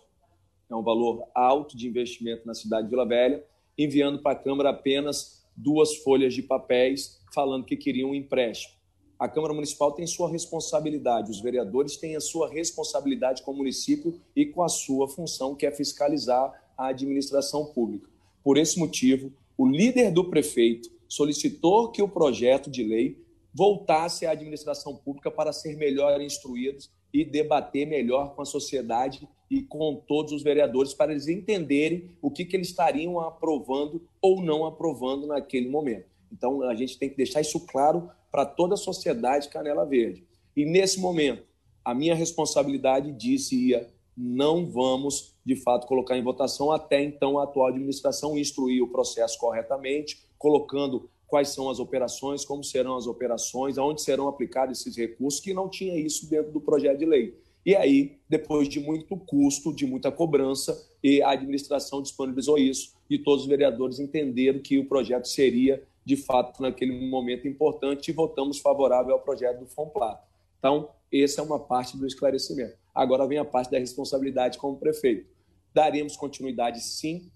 é um valor alto de investimento na cidade de Vila Velha, enviando para a Câmara apenas duas folhas de papéis falando que queriam um empréstimo a Câmara Municipal tem sua responsabilidade, os vereadores têm a sua responsabilidade com o município e com a sua função, que é fiscalizar a administração pública. Por esse motivo, o líder do prefeito solicitou que o projeto de lei voltasse à administração pública para ser melhor instruídos e debater melhor com a sociedade e com todos os vereadores para eles entenderem o que, que eles estariam aprovando ou não aprovando naquele momento. Então, a gente tem que deixar isso claro para toda a sociedade Canela Verde. E nesse momento, a minha responsabilidade dizia não vamos, de fato, colocar em votação até então a atual administração instruir o processo corretamente, colocando quais são as operações, como serão as operações, aonde serão aplicados esses recursos, que não tinha isso dentro do projeto de lei. E aí, depois de muito custo, de muita cobrança, a administração disponibilizou isso, e todos os vereadores entenderam que o projeto seria de fato, naquele momento importante, e votamos favorável ao projeto do FONPLAT. Então, essa é uma parte do esclarecimento. Agora vem a parte da responsabilidade como prefeito. Daremos continuidade, sim,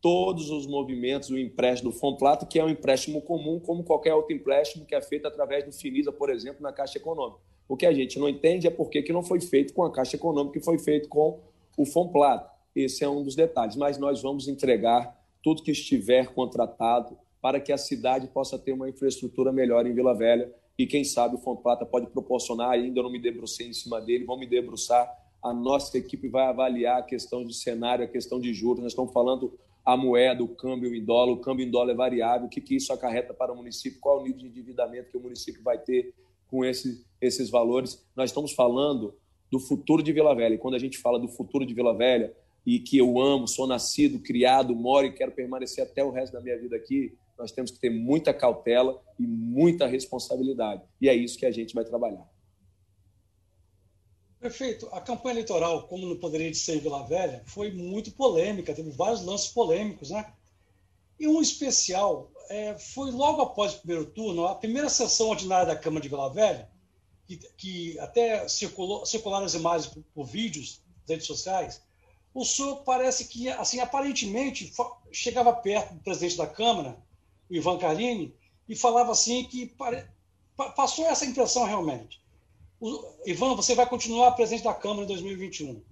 todos os movimentos do empréstimo do FONPLAT, que é um empréstimo comum, como qualquer outro empréstimo que é feito através do FINISA, por exemplo, na Caixa Econômica. O que a gente não entende é por que não foi feito com a Caixa Econômica, que foi feito com o FONPLAT. Esse é um dos detalhes, mas nós vamos entregar tudo que estiver contratado para que a cidade possa ter uma infraestrutura melhor em Vila Velha. E quem sabe o Fonte Plata pode proporcionar, ainda não me debrucei em cima dele, vão me debruçar. A nossa equipe vai avaliar a questão de cenário, a questão de juros. Nós estamos falando a moeda, o câmbio em dólar, o câmbio em dólar é variável, o que, que isso acarreta para o município, qual é o nível de endividamento que o município vai ter com esse, esses valores. Nós estamos falando do futuro de Vila Velha. E quando a gente fala do futuro de Vila Velha, e que eu amo, sou nascido, criado, moro e quero permanecer até o resto da minha vida aqui, nós temos que ter muita cautela e muita responsabilidade. E é isso que a gente vai trabalhar. Perfeito. A campanha eleitoral, como não poderia ser em Vila Velha, foi muito polêmica, teve vários lances polêmicos, né? E um especial é, foi logo após o primeiro turno, a primeira sessão ordinária da Câmara de Vila Velha, que, que até circulou, circularam as imagens por, por vídeos nas redes sociais, o senhor parece que, assim, aparentemente, chegava perto do presidente da Câmara, o Ivan Carlini, e falava assim que pare... passou essa impressão realmente. Ivan, você vai continuar presidente da Câmara em 2021.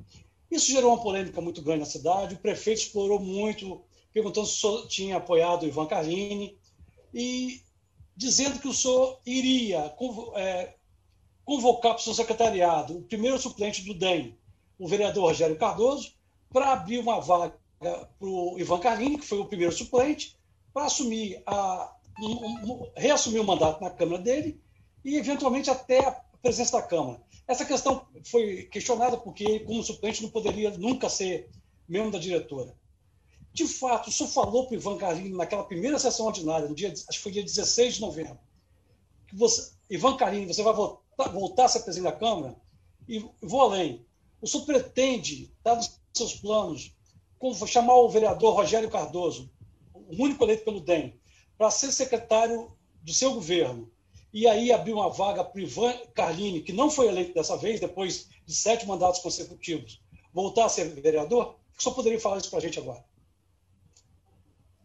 Isso gerou uma polêmica muito grande na cidade. O prefeito explorou muito, perguntando se o senhor tinha apoiado o Ivan Carlini e dizendo que o senhor iria é, convocar para o seu secretariado o primeiro suplente do DEM, o vereador Rogério Cardoso, para abrir uma vaga para o Ivan Carlini, que foi o primeiro suplente, para assumir a, reassumir o mandato na Câmara dele e, eventualmente, até presença da Câmara. Essa questão foi questionada porque, como suplente, não poderia nunca ser membro da diretora. De fato, o senhor falou para o Ivan Carlini naquela primeira sessão ordinária, no dia, acho que foi dia 16 de novembro, que você, Ivan Carlini, você vai voltar, voltar a ser presidente da Câmara? E vou além. O senhor pretende, dar seus planos, chamar o vereador Rogério Cardoso, o único eleito pelo DEM, para ser secretário do seu governo, e aí abrir uma vaga para o Ivan Carlini, que não foi eleito dessa vez, depois de sete mandatos consecutivos, voltar a ser vereador? Só poderia falar isso para a gente agora.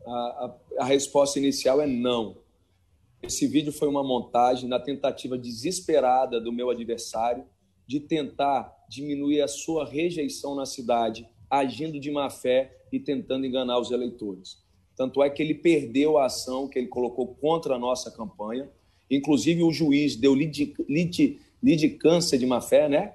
A, a, a resposta inicial é não. Esse vídeo foi uma montagem na tentativa desesperada do meu adversário de tentar diminuir a sua rejeição na cidade, agindo de má fé e tentando enganar os eleitores. Tanto é que ele perdeu a ação que ele colocou contra a nossa campanha. Inclusive, o juiz deu litigância de má fé, né?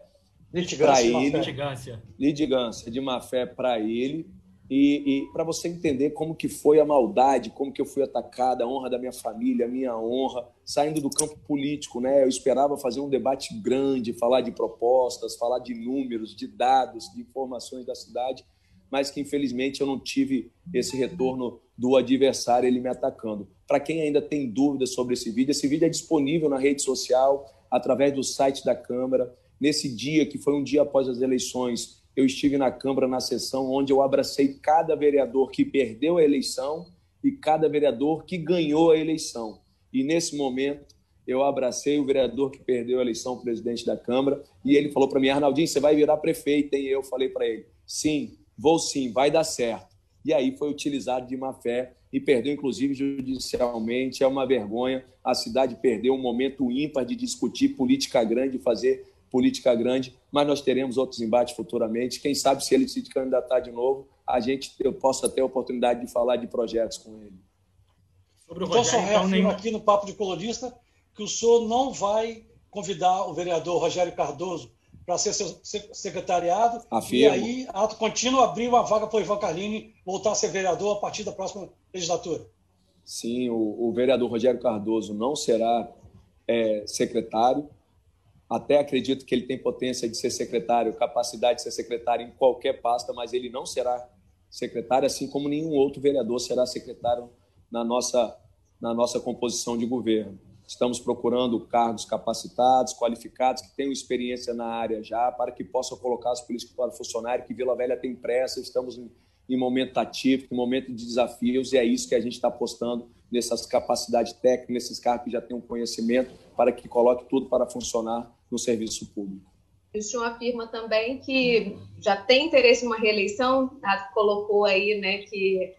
Ele. Litigância. Litigância de má fé para ele. E, e para você entender como que foi a maldade, como que eu fui atacada, a honra da minha família, a minha honra, saindo do campo político, né? Eu esperava fazer um debate grande, falar de propostas, falar de números, de dados, de informações da cidade, mas que infelizmente eu não tive esse retorno do adversário ele me atacando. Para quem ainda tem dúvidas sobre esse vídeo, esse vídeo é disponível na rede social, através do site da Câmara. Nesse dia, que foi um dia após as eleições, eu estive na Câmara na sessão onde eu abracei cada vereador que perdeu a eleição e cada vereador que ganhou a eleição. E nesse momento eu abracei o vereador que perdeu a eleição, presidente da Câmara, e ele falou para mim: Arnaldinho, você vai virar prefeito. E eu falei para ele: sim, vou sim, vai dar certo. E aí foi utilizado de má fé e perdeu, inclusive, judicialmente. É uma vergonha. A cidade perdeu um momento ímpar de discutir política grande, fazer política grande, mas nós teremos outros embates futuramente. Quem sabe se ele se candidatar de novo, a gente eu possa ter a oportunidade de falar de projetos com ele. Sobre o então, Rogério, só reafirmo então, aqui no Papo de Colorista que o senhor não vai convidar o vereador Rogério Cardoso para ser seu secretariado Afirmo. e aí, ato contínuo, abrir uma vaga para o Ivan Carlini voltar a ser vereador a partir da próxima legislatura. Sim, o, o vereador Rogério Cardoso não será é, secretário, até acredito que ele tem potência de ser secretário, capacidade de ser secretário em qualquer pasta, mas ele não será secretário, assim como nenhum outro vereador será secretário na nossa, na nossa composição de governo. Estamos procurando cargos capacitados, qualificados, que tenham experiência na área já, para que possam colocar os políticos para funcionar, que Vila Velha tem pressa, estamos em, em momento ativo, em momento de desafios, e é isso que a gente está apostando nessas capacidades técnicas, nesses cargos que já têm um conhecimento, para que coloque tudo para funcionar no serviço público. O senhor afirma também que já tem interesse em uma reeleição, tá? colocou aí né, que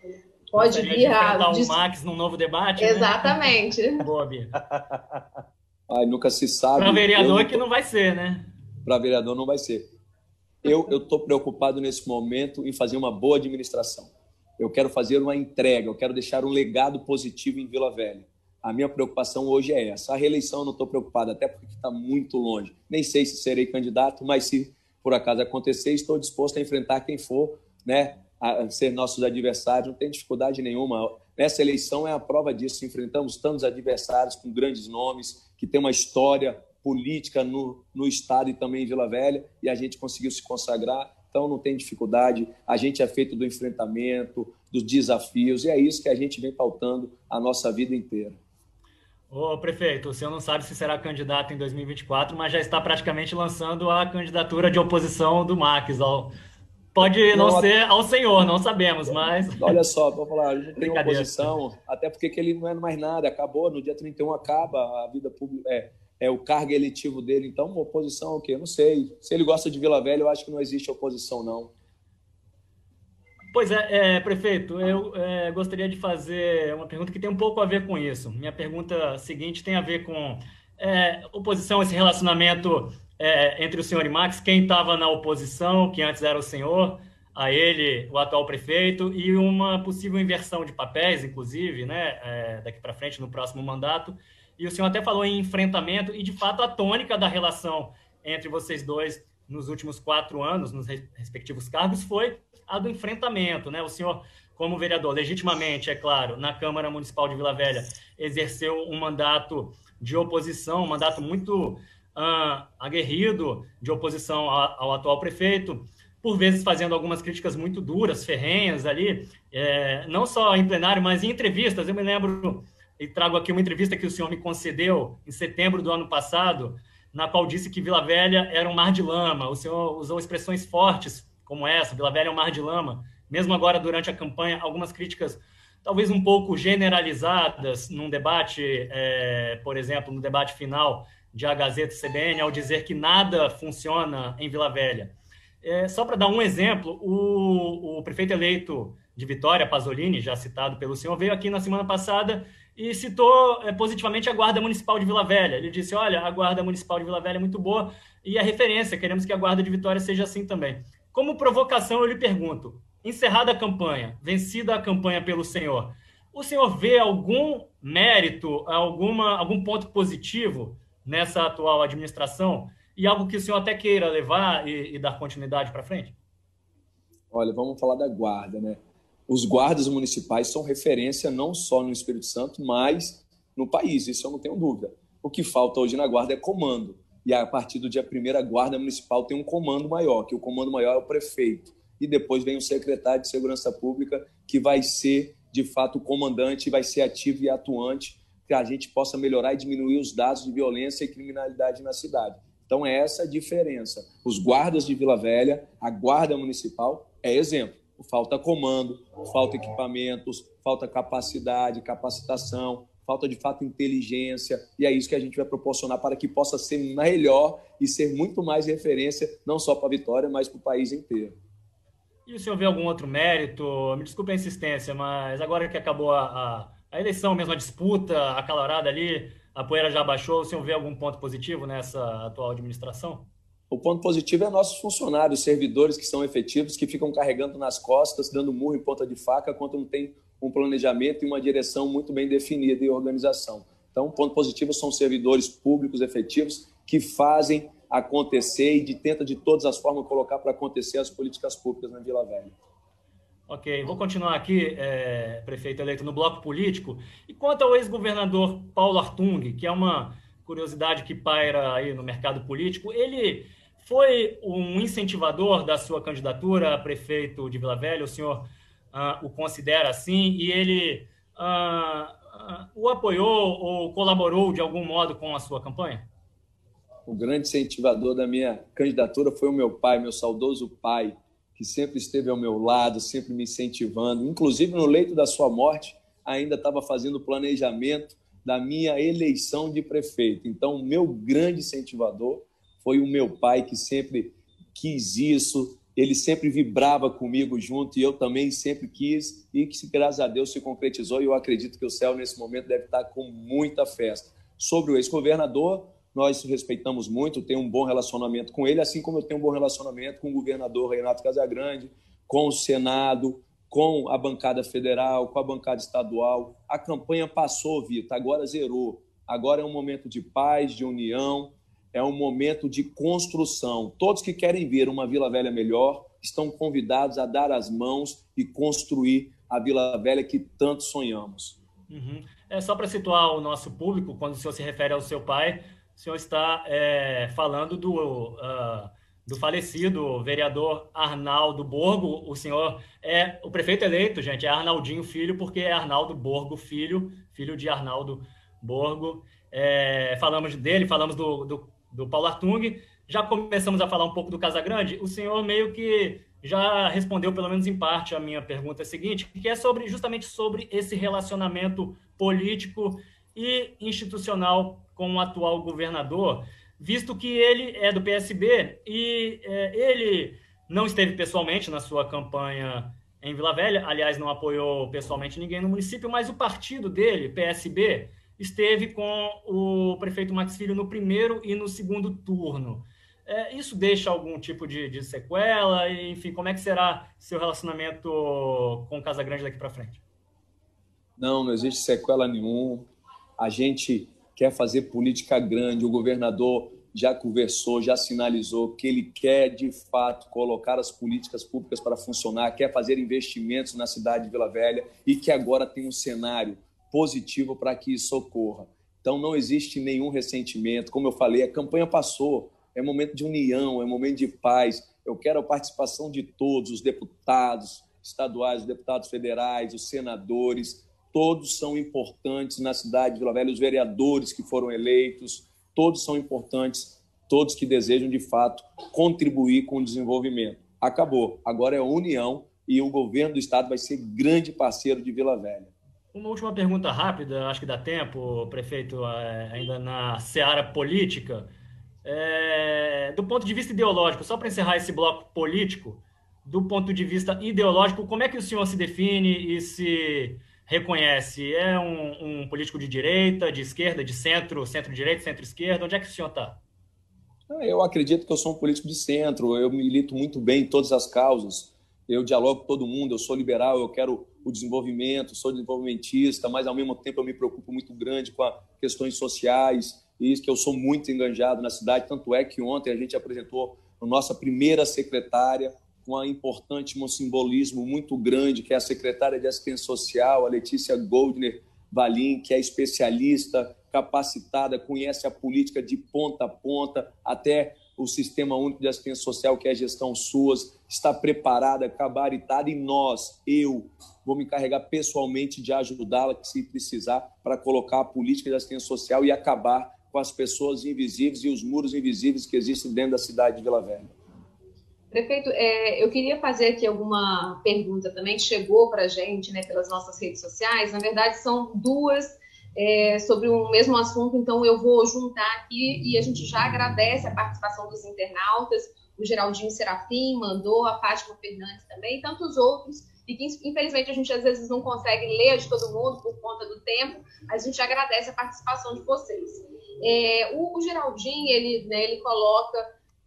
pode vir a. o Max num novo debate? Né? Exatamente. Né? Boa, Bia. Ai, nunca se sabe. Para vereador que não vai ser, né? Para vereador não vai ser. Eu estou preocupado nesse momento em fazer uma boa administração. Eu quero fazer uma entrega, eu quero deixar um legado positivo em Vila Velha. A minha preocupação hoje é essa. A reeleição eu não estou preocupado, até porque está muito longe. Nem sei se serei candidato, mas se por acaso acontecer, estou disposto a enfrentar quem for, né, a ser nossos adversários, não tem dificuldade nenhuma. Essa eleição é a prova disso. Enfrentamos tantos adversários com grandes nomes, que têm uma história política no, no Estado e também em Vila Velha, e a gente conseguiu se consagrar. Então, não tem dificuldade. A gente é feito do enfrentamento, dos desafios, e é isso que a gente vem pautando a nossa vida inteira. Ô, prefeito, o senhor não sabe se será candidato em 2024, mas já está praticamente lançando a candidatura de oposição do Max ao... Pode não, não ser ao senhor, não sabemos, mas. Olha só, vou falar, a gente tem oposição, até porque ele não é mais nada, acabou, no dia 31 acaba a vida pública, é, é o cargo eletivo dele, então oposição o quê? Eu não sei. Se ele gosta de Vila Velha, eu acho que não existe oposição, não. Pois é, é prefeito, eu é, gostaria de fazer uma pergunta que tem um pouco a ver com isso. Minha pergunta seguinte tem a ver com é, oposição, esse relacionamento é, entre o senhor e Max, quem estava na oposição, que antes era o senhor, a ele, o atual prefeito, e uma possível inversão de papéis, inclusive, né, é, daqui para frente, no próximo mandato. E o senhor até falou em enfrentamento, e de fato a tônica da relação entre vocês dois nos últimos quatro anos, nos respectivos cargos, foi a do enfrentamento, né? O senhor, como vereador, legitimamente, é claro, na Câmara Municipal de Vila Velha, exerceu um mandato de oposição, um mandato muito uh, aguerrido de oposição ao, ao, atual prefeito, por vezes fazendo algumas críticas muito duras, ferrenhas ali, é, não só em plenário, mas em entrevistas. Eu me lembro e trago aqui uma entrevista que o senhor me concedeu em setembro do ano passado, na qual disse que Vila Velha era um mar de lama. O senhor usou expressões fortes como essa, Vila Velha é um mar de lama. Mesmo agora, durante a campanha, algumas críticas talvez um pouco generalizadas num debate, é, por exemplo, no debate final de A Gazeta CBN, ao dizer que nada funciona em Vila Velha. É, só para dar um exemplo, o, o prefeito eleito de Vitória, Pasolini, já citado pelo senhor, veio aqui na semana passada e citou é, positivamente a Guarda Municipal de Vila Velha. Ele disse: Olha, a Guarda Municipal de Vila Velha é muito boa e é referência, queremos que a Guarda de Vitória seja assim também. Como provocação, eu lhe pergunto: encerrada a campanha, vencida a campanha pelo senhor, o senhor vê algum mérito, alguma, algum ponto positivo nessa atual administração e algo que o senhor até queira levar e, e dar continuidade para frente? Olha, vamos falar da guarda, né? Os guardas municipais são referência não só no Espírito Santo, mas no país, isso eu não tenho dúvida. O que falta hoje na guarda é comando e a partir do dia 1 a Guarda Municipal tem um comando maior, que o comando maior é o prefeito. E depois vem o secretário de Segurança Pública, que vai ser, de fato, o comandante, vai ser ativo e atuante, que a gente possa melhorar e diminuir os dados de violência e criminalidade na cidade. Então, é essa a diferença. Os guardas de Vila Velha, a Guarda Municipal, é exemplo. Falta comando, falta equipamentos, falta capacidade, capacitação, falta de fato inteligência, e é isso que a gente vai proporcionar para que possa ser melhor e ser muito mais referência, não só para a Vitória, mas para o país inteiro. E o senhor vê algum outro mérito? Me desculpe a insistência, mas agora que acabou a, a, a eleição mesmo, a disputa acalorada ali, a poeira já baixou, o senhor vê algum ponto positivo nessa atual administração? O ponto positivo é nossos funcionários, servidores que são efetivos, que ficam carregando nas costas, dando murro em ponta de faca, quando não tem um planejamento e uma direção muito bem definida e organização. Então, ponto positivo são servidores públicos efetivos que fazem acontecer e de, tenta de todas as formas colocar para acontecer as políticas públicas na Vila Velha. Ok, vou continuar aqui, é, prefeito eleito no bloco político. E quanto ao ex-governador Paulo Artung, que é uma curiosidade que paira aí no mercado político, ele foi um incentivador da sua candidatura a prefeito de Vila Velha, o senhor uh, o considera assim e ele uh, uh, o apoiou ou colaborou de algum modo com a sua campanha? O grande incentivador da minha candidatura foi o meu pai, meu saudoso pai, que sempre esteve ao meu lado, sempre me incentivando. Inclusive, no leito da sua morte, ainda estava fazendo planejamento da minha eleição de prefeito. Então, o meu grande incentivador foi o meu pai, que sempre quis isso, ele sempre vibrava comigo junto e eu também sempre quis e que graças a Deus se concretizou e eu acredito que o céu nesse momento deve estar com muita festa. Sobre o ex-governador, nós respeitamos muito, tenho um bom relacionamento com ele, assim como eu tenho um bom relacionamento com o governador Renato Casagrande, com o Senado, com a bancada federal, com a bancada estadual. A campanha passou, Vitor, agora zerou. Agora é um momento de paz, de união, é um momento de construção. Todos que querem ver uma Vila Velha melhor estão convidados a dar as mãos e construir a Vila Velha que tanto sonhamos. Uhum. É só para situar o nosso público, quando o senhor se refere ao seu pai, o senhor está é, falando do, uh, do falecido vereador Arnaldo Borgo. O senhor é o prefeito eleito, gente, é Arnaldinho Filho, porque é Arnaldo Borgo Filho, filho de Arnaldo Borgo. É, falamos dele, falamos do, do, do Paulo Artung. Já começamos a falar um pouco do Casagrande. O senhor meio que já respondeu, pelo menos em parte, a minha pergunta seguinte, que é sobre justamente sobre esse relacionamento político e institucional com o atual governador, visto que ele é do PSB e é, ele não esteve pessoalmente na sua campanha em Vila Velha, aliás, não apoiou pessoalmente ninguém no município, mas o partido dele, PSB, esteve com o prefeito Max Filho no primeiro e no segundo turno. É, isso deixa algum tipo de, de, sequela? Enfim, como é que será seu relacionamento com Casa Grande daqui para frente? Não, não existe sequela nenhuma. A gente quer fazer política grande. O governador já conversou, já sinalizou que ele quer, de fato, colocar as políticas públicas para funcionar, quer fazer investimentos na cidade de Vila Velha e que agora tem um cenário positivo para que isso ocorra. Então, não existe nenhum ressentimento. Como eu falei, a campanha passou é momento de união, é momento de paz. Eu quero a participação de todos, os deputados estaduais, os deputados federais, os senadores, todos são importantes na cidade de Vila Velha, os vereadores que foram eleitos, todos são importantes, todos que desejam de fato contribuir com o desenvolvimento. Acabou, agora é a união e o governo do estado vai ser grande parceiro de Vila Velha. Uma última pergunta rápida, acho que dá tempo, prefeito, é, ainda na seara política. É, do ponto de vista ideológico, só para encerrar esse bloco político, do ponto de vista ideológico, como é que o senhor se define e se reconhece? É um, um político de direita, de esquerda, de centro, centro-direita, centro-esquerda? Onde é que o senhor está? Eu acredito que eu sou um político de centro, eu milito muito bem em todas as causas, eu dialogo com todo mundo, eu sou liberal, eu quero o desenvolvimento, sou desenvolvimentista, mas ao mesmo tempo eu me preocupo muito grande com questões sociais, e isso que eu sou muito enganjado na cidade, tanto é que ontem a gente apresentou a nossa primeira secretária com um importante um simbolismo muito grande, que é a secretária de Assistência Social, a Letícia Goldner Valim, que é especialista, capacitada, conhece a política de ponta a ponta, até o Sistema Único de Assistência Social, que é a gestão SUAS, está preparada, cabaritada, e nós, eu, vou me encarregar pessoalmente de ajudá-la, se precisar, para colocar a política de assistência social e acabar com as pessoas invisíveis e os muros invisíveis que existem dentro da cidade de Vila Velha. Prefeito, é, eu queria fazer aqui alguma pergunta também que chegou para a gente né, pelas nossas redes sociais. Na verdade, são duas é, sobre o mesmo assunto, então eu vou juntar aqui e a gente já agradece a participação dos internautas. O Geraldinho Serafim mandou, a Fátima Fernandes também, e tantos outros, e que infelizmente a gente às vezes não consegue ler de todo mundo por conta do tempo, a gente agradece a participação de vocês. É, o, o, Geraldinho, ele, né, ele coloca,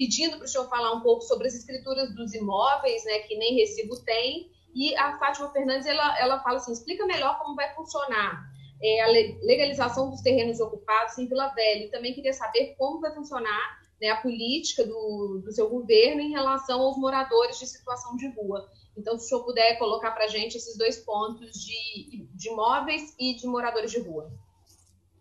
pedindo para o senhor falar um pouco sobre as escrituras dos imóveis, né, que nem recibo tem, e a Fátima Fernandes, ela, ela fala assim, explica melhor como vai funcionar é, a legalização dos terrenos ocupados em Vila Velha. E também queria saber como vai funcionar né, a política do, do seu governo em relação aos moradores de situação de rua. Então, se o senhor puder colocar para a gente esses dois pontos de, de imóveis e de moradores de rua.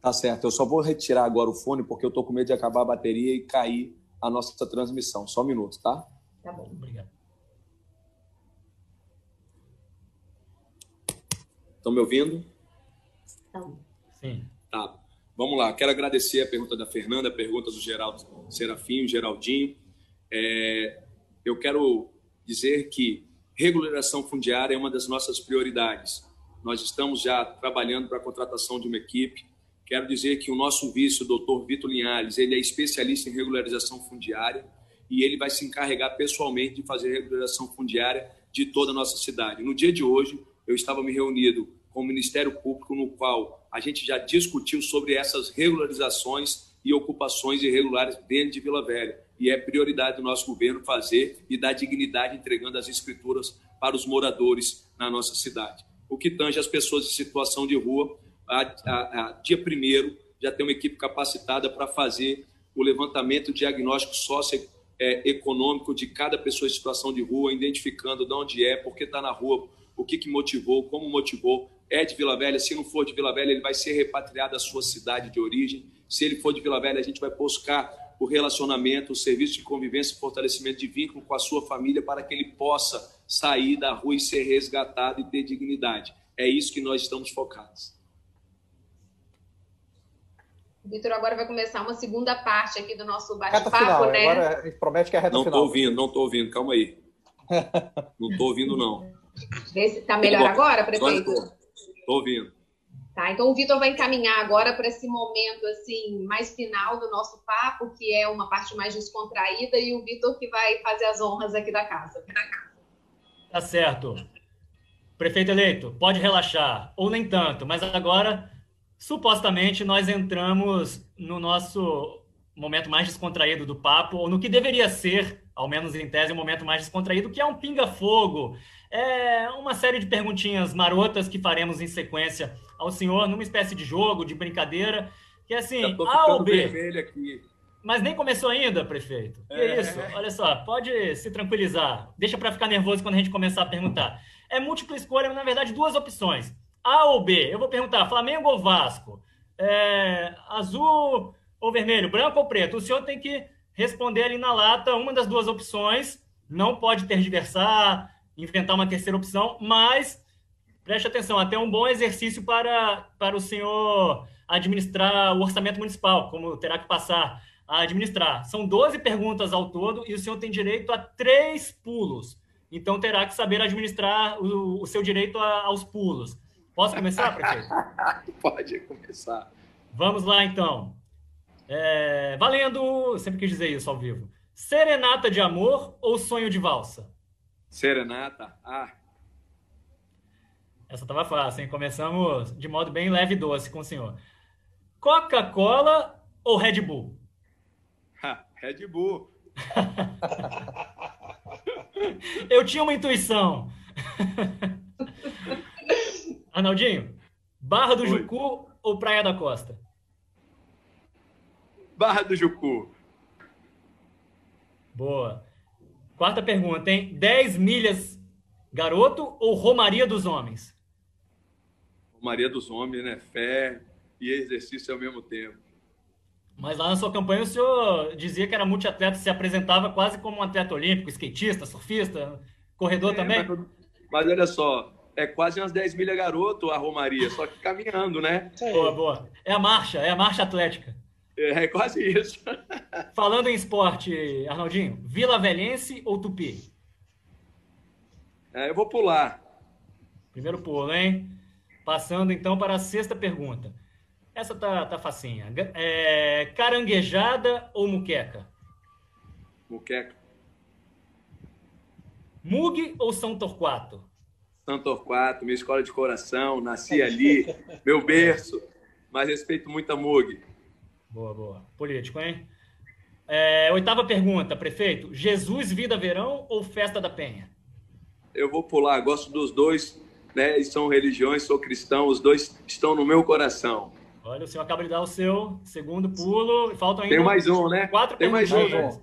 Tá certo. Eu só vou retirar agora o fone porque eu estou com medo de acabar a bateria e cair a nossa transmissão. Só um minuto, tá? Tá bom. Obrigado. Estão me ouvindo? Então. Sim. Tá. Vamos lá. Quero agradecer a pergunta da Fernanda, a pergunta do Geraldo Serafim, Geraldinho. É, eu quero dizer que regularização fundiária é uma das nossas prioridades. Nós estamos já trabalhando para a contratação de uma equipe. Quero dizer que o nosso vice, o doutor Vitor Linhares, ele é especialista em regularização fundiária e ele vai se encarregar pessoalmente de fazer regularização fundiária de toda a nossa cidade. No dia de hoje, eu estava me reunido com o Ministério Público, no qual a gente já discutiu sobre essas regularizações e ocupações irregulares dentro de Vila Velha. E é prioridade do nosso governo fazer e dar dignidade entregando as escrituras para os moradores na nossa cidade. O que tange as pessoas em situação de rua, a, a, a dia primeiro já tem uma equipe capacitada para fazer o levantamento diagnóstico socioeconômico de cada pessoa em situação de rua, identificando de onde é, por que está na rua, o que, que motivou, como motivou, é de Vila Velha. Se não for de Vila Velha, ele vai ser repatriado à sua cidade de origem. Se ele for de Vila Velha, a gente vai buscar o relacionamento, o serviço de convivência e fortalecimento de vínculo com a sua família para que ele possa sair da rua e ser resgatado e ter dignidade. É isso que nós estamos focados. Vitor agora vai começar uma segunda parte aqui do nosso bate-papo, né? Agora a gente promete que é a reta não final. Não estou ouvindo, não estou ouvindo, calma aí. não estou ouvindo, não. Vê se está melhor agora, prefeito? Estou ouvindo. Tá, então o Vitor vai encaminhar agora para esse momento assim mais final do nosso papo, que é uma parte mais descontraída, e o Vitor que vai fazer as honras aqui da casa. Tá certo. Prefeito eleito, pode relaxar, ou nem tanto, mas agora supostamente nós entramos no nosso momento mais descontraído do papo, ou no que deveria ser, ao menos em tese, o um momento mais descontraído, que é um pinga-fogo. É uma série de perguntinhas marotas que faremos em sequência ao senhor, numa espécie de jogo, de brincadeira, que é assim, A ou B. Mas nem começou ainda, prefeito. Que é. isso? Olha só, pode se tranquilizar. Deixa para ficar nervoso quando a gente começar a perguntar. É múltipla escolha, mas na verdade duas opções. A ou B? Eu vou perguntar Flamengo ou Vasco? É, azul ou vermelho? Branco ou preto? O senhor tem que responder ali na lata uma das duas opções. Não pode tergiversar, inventar uma terceira opção, mas preste atenção, até um bom exercício para, para o senhor administrar o orçamento municipal, como terá que passar a administrar. São 12 perguntas ao todo e o senhor tem direito a três pulos. Então terá que saber administrar o, o seu direito a, aos pulos. Posso começar, prefeito? Pode começar. Vamos lá, então. É, valendo, sempre quis dizer isso ao vivo. Serenata de amor ou sonho de valsa? Serenata. Ah. Essa estava fácil, hein? Começamos de modo bem leve e doce com o senhor. Coca-Cola ou Red Bull? Ha, Red Bull. Eu tinha uma intuição. Arnaldinho, Barra do Oi. Jucu ou Praia da Costa? Barra do Jucu. Boa. Quarta pergunta, hein? 10 milhas garoto ou Romaria dos Homens? Romaria dos Homens, né? Fé e exercício ao mesmo tempo. Mas lá na sua campanha o senhor dizia que era multiatleta, se apresentava quase como um atleta olímpico, skatista, surfista, corredor é, também? Mas, mas olha só, é quase umas 10 milhas garoto a Romaria, só que caminhando, né? Boa, boa. É a marcha, é a marcha atlética. É, é quase isso. Falando em esporte, Arnaldinho, Vila Velhense ou Tupi? É, eu vou pular. Primeiro pulo, hein? Passando então para a sexta pergunta. Essa tá, tá facinha. É, caranguejada ou muqueca? Muqueca. Mug ou São Torquato? São Torquato, minha escola de coração, nasci ali, meu berço, mas respeito muito a MUG. Boa, boa. Político, hein? É, oitava pergunta, prefeito. Jesus Vida Verão ou Festa da Penha? Eu vou pular, gosto dos dois, né? São religiões, sou cristão, os dois estão no meu coração. Olha, o senhor acaba de dar o seu segundo pulo, faltam ainda. Tem mais um, né? Quatro Tem mais um.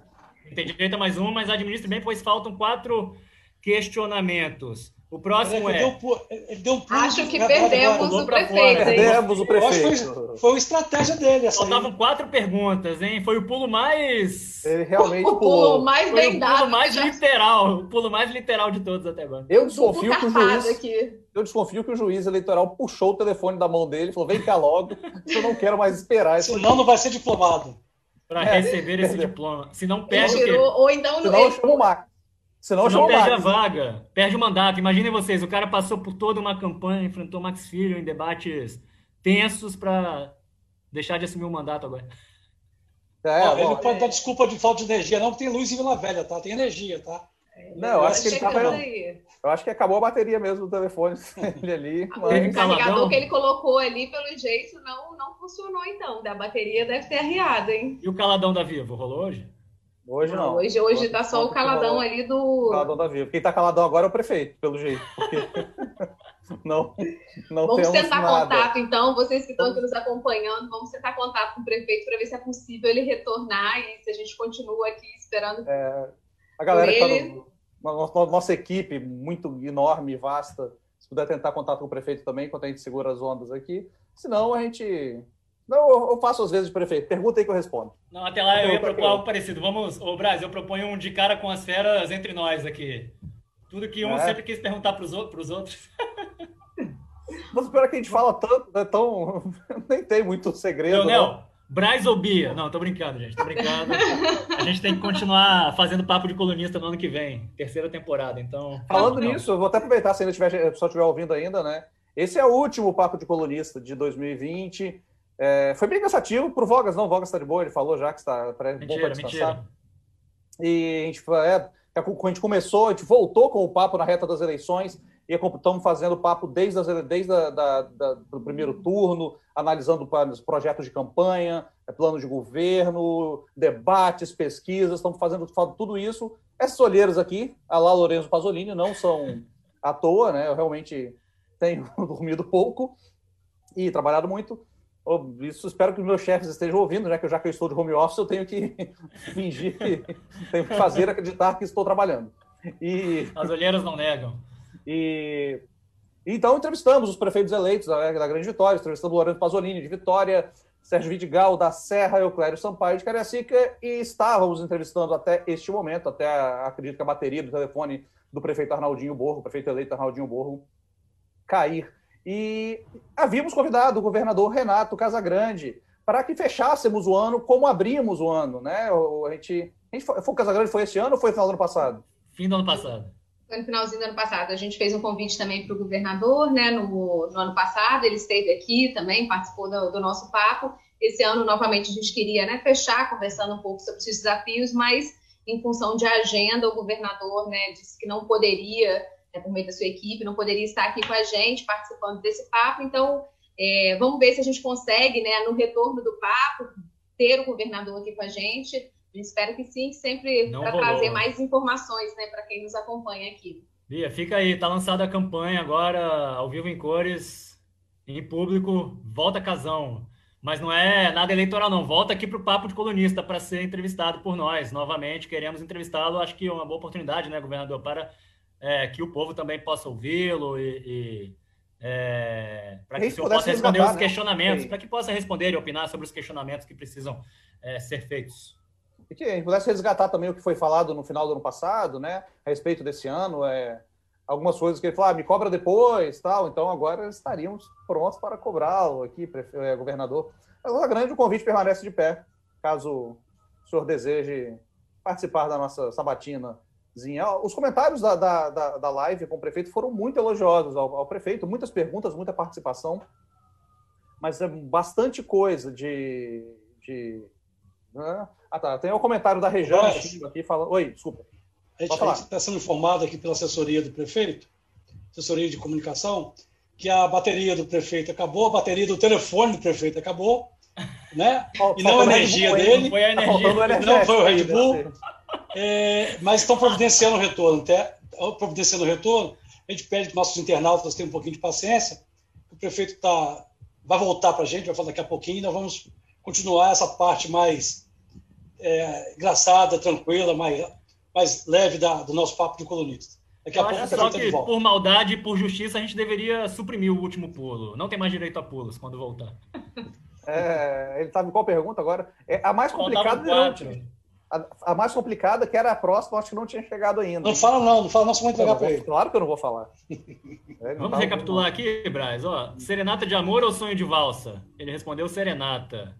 Tem direito a mais um, mas administre bem, pois faltam quatro questionamentos. O próximo é. Deu, ele deu um pulo Acho que perdemos o prefeito. Perdemos o prefeito. Foi, foi uma estratégia dele. Faltavam quatro perguntas, hein? Foi o pulo mais. Ele realmente o pulo mais foi bem o dado. pulo mais já... literal. O pulo mais literal de todos até agora. Eu desconfio que o juiz. Aqui. Eu desconfio que o juiz eleitoral puxou o telefone da mão dele e falou: vem cá logo, eu não quero mais esperar. Senão não vai ser diplomado. Para é, receber esse diploma. Se não perde. Ou então. Senão eu chamo o Marcos. Senão, Senão perde a vaga, perde o mandato. Imaginem vocês, o cara passou por toda uma campanha, enfrentou Max Filho em debates tensos para deixar de assumir o mandato agora. É, Ó, bom, ele não pode é... dar desculpa de falta de energia, não, porque tem luz em Vila Velha, tá? Tem energia, tá? Não, eu acho que ele tava. Eu acho que acabou a bateria mesmo do telefone ele ali. Mas... O carregador que ele colocou ali, pelo jeito, não, não funcionou, então. Da bateria deve ter arriado, hein? E o caladão da Vivo, rolou hoje? Hoje não. Hoje, hoje tá só o caladão ali do. O caladão da Viva. Quem tá caladão agora é o prefeito, pelo jeito. Porque não, não vamos tentar nada. contato, então, vocês que estão aqui nos acompanhando, vamos tentar contato com o prefeito para ver se é possível ele retornar e se a gente continua aqui esperando. É, a galera que tá no, nossa, nossa equipe, muito enorme, vasta, Se puder tentar contato com o prefeito também, enquanto a gente segura as ondas aqui. Senão, a gente não, eu faço às vezes de prefeito. Pergunta aí que eu respondo. Não, até lá eu ia propor algo parecido. Vamos, ô Brasil, eu proponho um de cara com as feras entre nós aqui. Tudo que um é. sempre quis perguntar para os outros. Mas pior é que a gente fala tanto, né, tão... nem tem muito segredo. Leonel, Braz ou Bia? Não, tô brincando, gente. Tô brincando. A gente tem que continuar fazendo papo de colunista no ano que vem. Terceira temporada, então... Falando não. nisso, eu vou até aproveitar, se ainda tiver, só estiver ouvindo ainda, né? Esse é o último papo de colunista de 2020. É, foi bem cansativo pro Vogas, não. O Vogas está de boa, ele falou já que está para bom para descansar. Mentira. E a gente, é, é a gente começou, a gente voltou com o papo na reta das eleições e estamos fazendo papo desde, as, desde a, da, da, do primeiro turno, analisando os projetos de campanha, é, plano de governo, debates, pesquisas, estamos fazendo tudo isso. Essas olheiras aqui, a lá Lorenzo Pasolini, não são à toa, né? Eu realmente tenho dormido pouco e trabalhado muito, isso espero que os meus chefes estejam ouvindo, né? Que já que eu estou de home office, eu tenho que fingir que tenho que fazer acreditar que estou trabalhando. E as olheiras não negam. E então entrevistamos os prefeitos eleitos da, da Grande Vitória, entrevistamos o Lourenço Pasolini de Vitória, Sérgio Vidigal da Serra, Euclério Sampaio de Cariacica e estávamos entrevistando até este momento, até acredito que a bateria do telefone do prefeito Arnaldinho Borro, prefeito eleito Arnaldinho Borro, cair e havíamos convidado o governador Renato Casagrande para que fechássemos o ano como abrimos o ano, né? A gente, a gente foi, foi o Casagrande foi esse ano ou foi no final do ano passado? Fim do ano passado. Foi no finalzinho do ano passado. A gente fez um convite também para o governador, né? No, no, ano passado, ele esteve aqui também, participou do, do, nosso papo. Esse ano, novamente, a gente queria né, fechar, conversando um pouco sobre os desafios, mas em função de agenda, o governador né, disse que não poderia né, por meio da sua equipe, não poderia estar aqui com a gente participando desse papo. Então, é, vamos ver se a gente consegue, né, no retorno do papo, ter o governador aqui com a gente. Eu espero que sim, sempre para trazer mais informações né, para quem nos acompanha aqui. Bia, fica aí, está lançada a campanha agora, ao vivo em cores, em público, volta casão. Mas não é nada eleitoral, não. Volta aqui para o Papo de Colunista para ser entrevistado por nós novamente. Queremos entrevistá-lo. Acho que é uma boa oportunidade, né, governador, para é, que o povo também possa ouvi-lo e, e é, para que o senhor possa responder os né? questionamentos, né? para que possa responder e opinar sobre os questionamentos que precisam é, ser feitos. E que a gente pudesse resgatar também o que foi falado no final do ano passado, né, a respeito desse ano, é, algumas coisas que ele falou, ah, me cobra depois, tal, então agora estaríamos prontos para cobrá-lo aqui, é, governador. Agora, grande o convite permanece de pé, caso o senhor deseje participar da nossa sabatina os comentários da, da, da, da, live com o prefeito foram muito elogiosos ao, ao, prefeito, muitas perguntas, muita participação, mas é bastante coisa de. de né? Ah, tá. Tem o um comentário da Rejane aqui falando. Oi, desculpa. A gente está sendo informado aqui pela assessoria do prefeito, assessoria de comunicação, que a bateria do prefeito acabou, a bateria do telefone do prefeito acabou, né? e não a energia dele. Não foi a energia. Não foi o Red Bull. É, mas estão providenciando o retorno. Até, providenciando o retorno, a gente pede que nossos internautas tenham um pouquinho de paciência. O prefeito tá, vai voltar para a gente, vai falar daqui a pouquinho, e nós vamos continuar essa parte mais é, engraçada, tranquila, mais, mais leve da, do nosso papo de colunista. Daqui a Eu pouco acho só que por maldade e por justiça a gente deveria suprimir o último pulo. Não tem mais direito a pulos quando voltar. É, ele sabe qual pergunta agora? É, a mais complicada não, a, a, mais complicada, que era a próxima, acho que não tinha chegado ainda. Não fala não, não fala, nosso muito legal para ele. Claro que eu não vou falar. É, Vamos tá recapitular aqui, Braz. Ó, serenata de amor ou sonho de valsa? Ele respondeu serenata.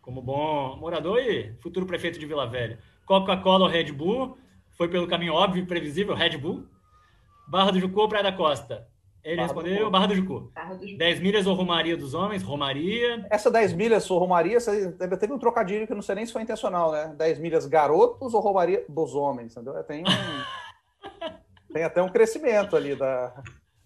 Como bom morador e futuro prefeito de Vila Velha. Coca-Cola ou Red Bull? Foi pelo caminho óbvio e previsível, Red Bull. Barra do Jucu ou Praia da Costa? Ele Barra respondeu do Barra do Jucu. Barra do Jucu. 10 milhas ou Romaria dos Homens? Romaria. Essa 10 milhas ou Romaria, teve um trocadilho que não sei nem se foi intencional, né? 10 milhas garotos ou Romaria dos Homens, entendeu? Tem, um, tem até um crescimento ali da...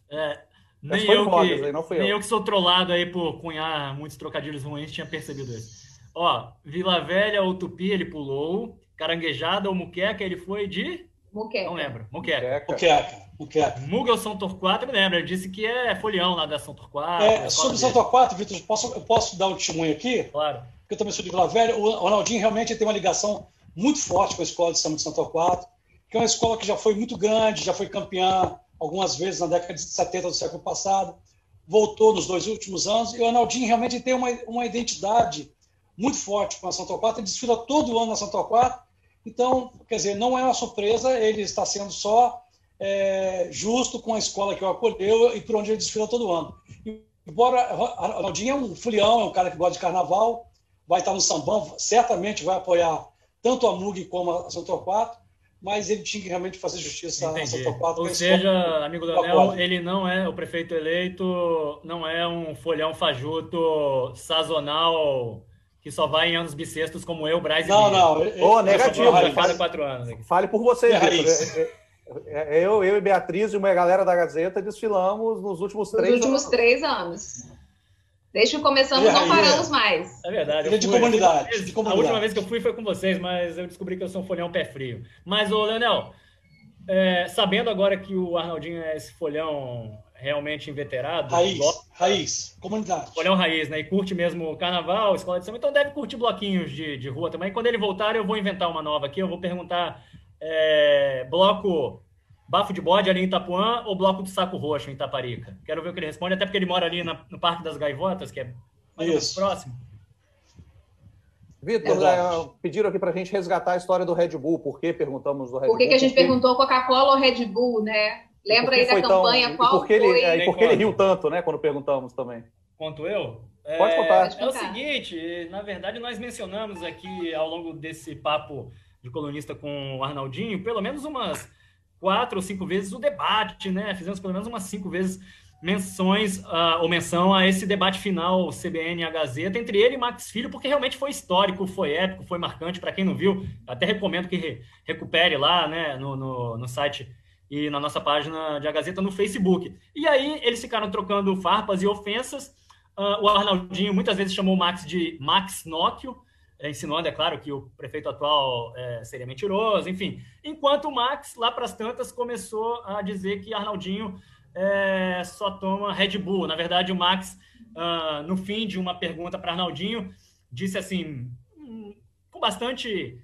É, nem, eu que, aí, nem eu. eu. que sou trollado aí por cunhar muitos trocadilhos ruins tinha percebido isso. Ó, Vila Velha ou Tupi, ele pulou. Caranguejada ou Muqueca, ele foi de... Muqueca. Não lembro. Muqueca. Muqueca. Muqueca. Mugelson Torquato, me lembra. Ele disse que é folião lá da São Torquato. É, sobre São Torquato, Vitor, eu posso, eu posso dar um testemunho aqui? Claro. Porque eu também sou de Vila Velha. O Ronaldinho realmente tem uma ligação muito forte com a escola de São de São Torquato, que é uma escola que já foi muito grande, já foi campeã algumas vezes na década de 70 do século passado, voltou nos dois últimos anos, e o Arnaldinho realmente tem uma, uma identidade muito forte com a Santa Torquato, ele desfila todo ano na Santa Torquato, então, quer dizer, não é uma surpresa, ele está sendo só é, justo com a escola que o acolheu e por onde ele desfila todo ano. Embora Arnaldinho é um folião, é um cara que gosta de carnaval, vai estar no sambão, certamente vai apoiar tanto a MUG como a Santa Torquato, mas ele tinha que realmente fazer justiça Entendi. a Santa Torquato. Ou seja, amigo Leonel, ele não é o prefeito eleito, não é um folhão fajuto sazonal que só vai em anos bissextos como eu, Braz e Não, não. Ô, oh, negativo. Fale, quatro anos. Aqui. Fale por você, é, é, é, eu, eu e Beatriz e uma galera da Gazeta desfilamos nos últimos três Nos últimos anos. três anos. Desde que começamos, não paramos mais. É verdade. É de comunidade, de comunidade. A última vez que eu fui foi com vocês, mas eu descobri que eu sou um folhão pé frio. Mas, ô, Leonel, é, sabendo agora que o Arnaldinho é esse folhão realmente inveterado. Raiz, raiz, comunidade. Olhão raiz, né? E curte mesmo carnaval, escola de samba, então deve curtir bloquinhos de, de rua também. Quando ele voltar, eu vou inventar uma nova aqui, eu vou perguntar é, bloco bafo de bode ali em Itapuã ou bloco do saco roxo em Itaparica? Quero ver o que ele responde, até porque ele mora ali na, no Parque das Gaivotas, que é mais próximo. Vitor, é, pediram aqui para a gente resgatar a história do Red Bull. Por que perguntamos do Red Bull? Por que, que a gente perguntou Coca-Cola ou Red Bull, né? Lembra aí da campanha? Tão... Qual e por que foi? Ele, é, e por que ele riu tanto, né? Quando perguntamos também. Quanto eu? Pode contar. É, é o seguinte, na verdade, nós mencionamos aqui ao longo desse papo de colunista com o Arnaldinho, pelo menos umas quatro ou cinco vezes o debate, né? Fizemos pelo menos umas cinco vezes menções uh, ou menção a esse debate final CBN a Gazeta entre ele e Max Filho, porque realmente foi histórico, foi épico, foi marcante. Para quem não viu, até recomendo que re recupere lá né, no, no, no site e na nossa página de A Gazeta no Facebook. E aí eles ficaram trocando farpas e ofensas. Uh, o Arnaldinho muitas vezes chamou o Max de Max Nóquio, insinuando, é claro, que o prefeito atual é, seria mentiroso, enfim. Enquanto o Max, lá para as tantas, começou a dizer que Arnaldinho é, só toma Red Bull. Na verdade, o Max, uh, no fim de uma pergunta para Arnaldinho, disse assim, hum, com bastante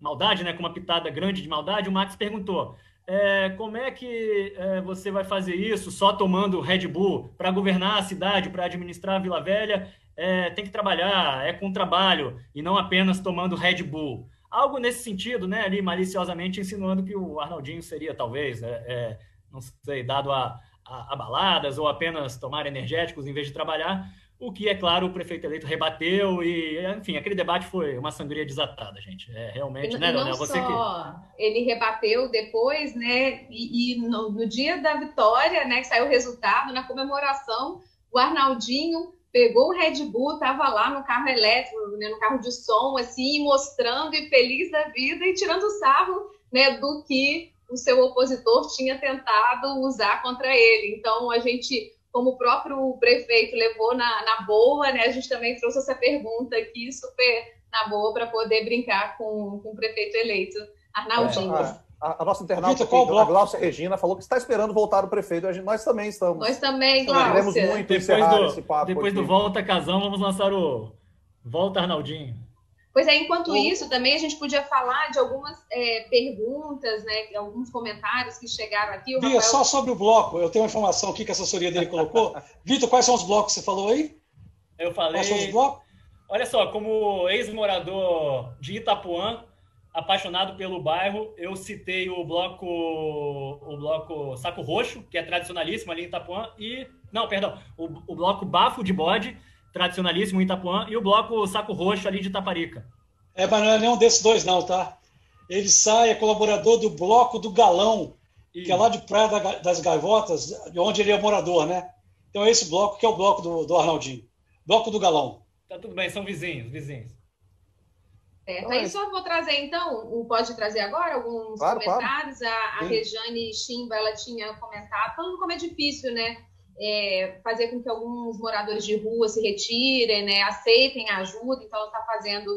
maldade, né, com uma pitada grande de maldade, o Max perguntou: é, como é que é, você vai fazer isso só tomando Red Bull para governar a cidade, para administrar a Vila Velha? É, tem que trabalhar, é com trabalho e não apenas tomando Red Bull. Algo nesse sentido, né? Ali maliciosamente insinuando que o Arnaldinho seria talvez, é, é, não sei, dado a, a, a baladas ou apenas tomar energéticos em vez de trabalhar o que, é claro, o prefeito eleito rebateu e, enfim, aquele debate foi uma sangria desatada, gente. É realmente, e, né, Leonel? Você que... ele rebateu depois, né, e, e no, no, dia da vitória, né, que saiu o resultado, na comemoração, o Arnaldinho pegou o Red Bull, estava lá no carro elétrico, né, no carro de som, assim, mostrando e feliz da vida e tirando sarro, né, do que o seu opositor tinha tentado usar contra ele. Então, a gente como o próprio prefeito levou na, na boa, né? A gente também trouxe essa pergunta aqui super na boa para poder brincar com, com o prefeito eleito, Arnaldinho. É, a, a, nossa internauta aqui, a Glaucia Regina, falou que está esperando voltar o prefeito. A gente, nós também estamos. Nós também, Glaucia. Queremos muito depois encerrar do, esse papo Depois aqui. do Volta Casão, vamos lançar o Volta Arnaldinho. Pois é, enquanto isso, também a gente podia falar de algumas é, perguntas, né, alguns comentários que chegaram aqui. O Bia, Rafael... só sobre o bloco, eu tenho uma informação aqui que a assessoria dele colocou. Vitor, quais são os blocos que você falou aí? Eu falei. Quais são os blocos? Olha só, como ex-morador de Itapuã, apaixonado pelo bairro, eu citei o bloco o bloco Saco Roxo, que é tradicionalíssimo ali em Itapuã, e. Não, perdão, o, o bloco Bafo de Bode tradicionalíssimo em Itapuã, e o bloco Saco Roxo ali de Itaparica. É, mas não é nenhum desses dois, não, tá? Ele sai, é colaborador do bloco do Galão, que é lá de Praia das Gaivotas, de onde ele é morador, né? Então é esse bloco que é o bloco do, do Arnaldinho. Bloco do Galão. Tá tudo bem, são vizinhos, vizinhos. Certo. Aí só vou trazer, então, pode trazer agora alguns claro, comentários. Claro. A, a Rejane Chimba, ela tinha comentado, falando como é difícil, né? é, fazer com que alguns moradores de rua se retirem, né, aceitem a ajuda. Então, ela está fazendo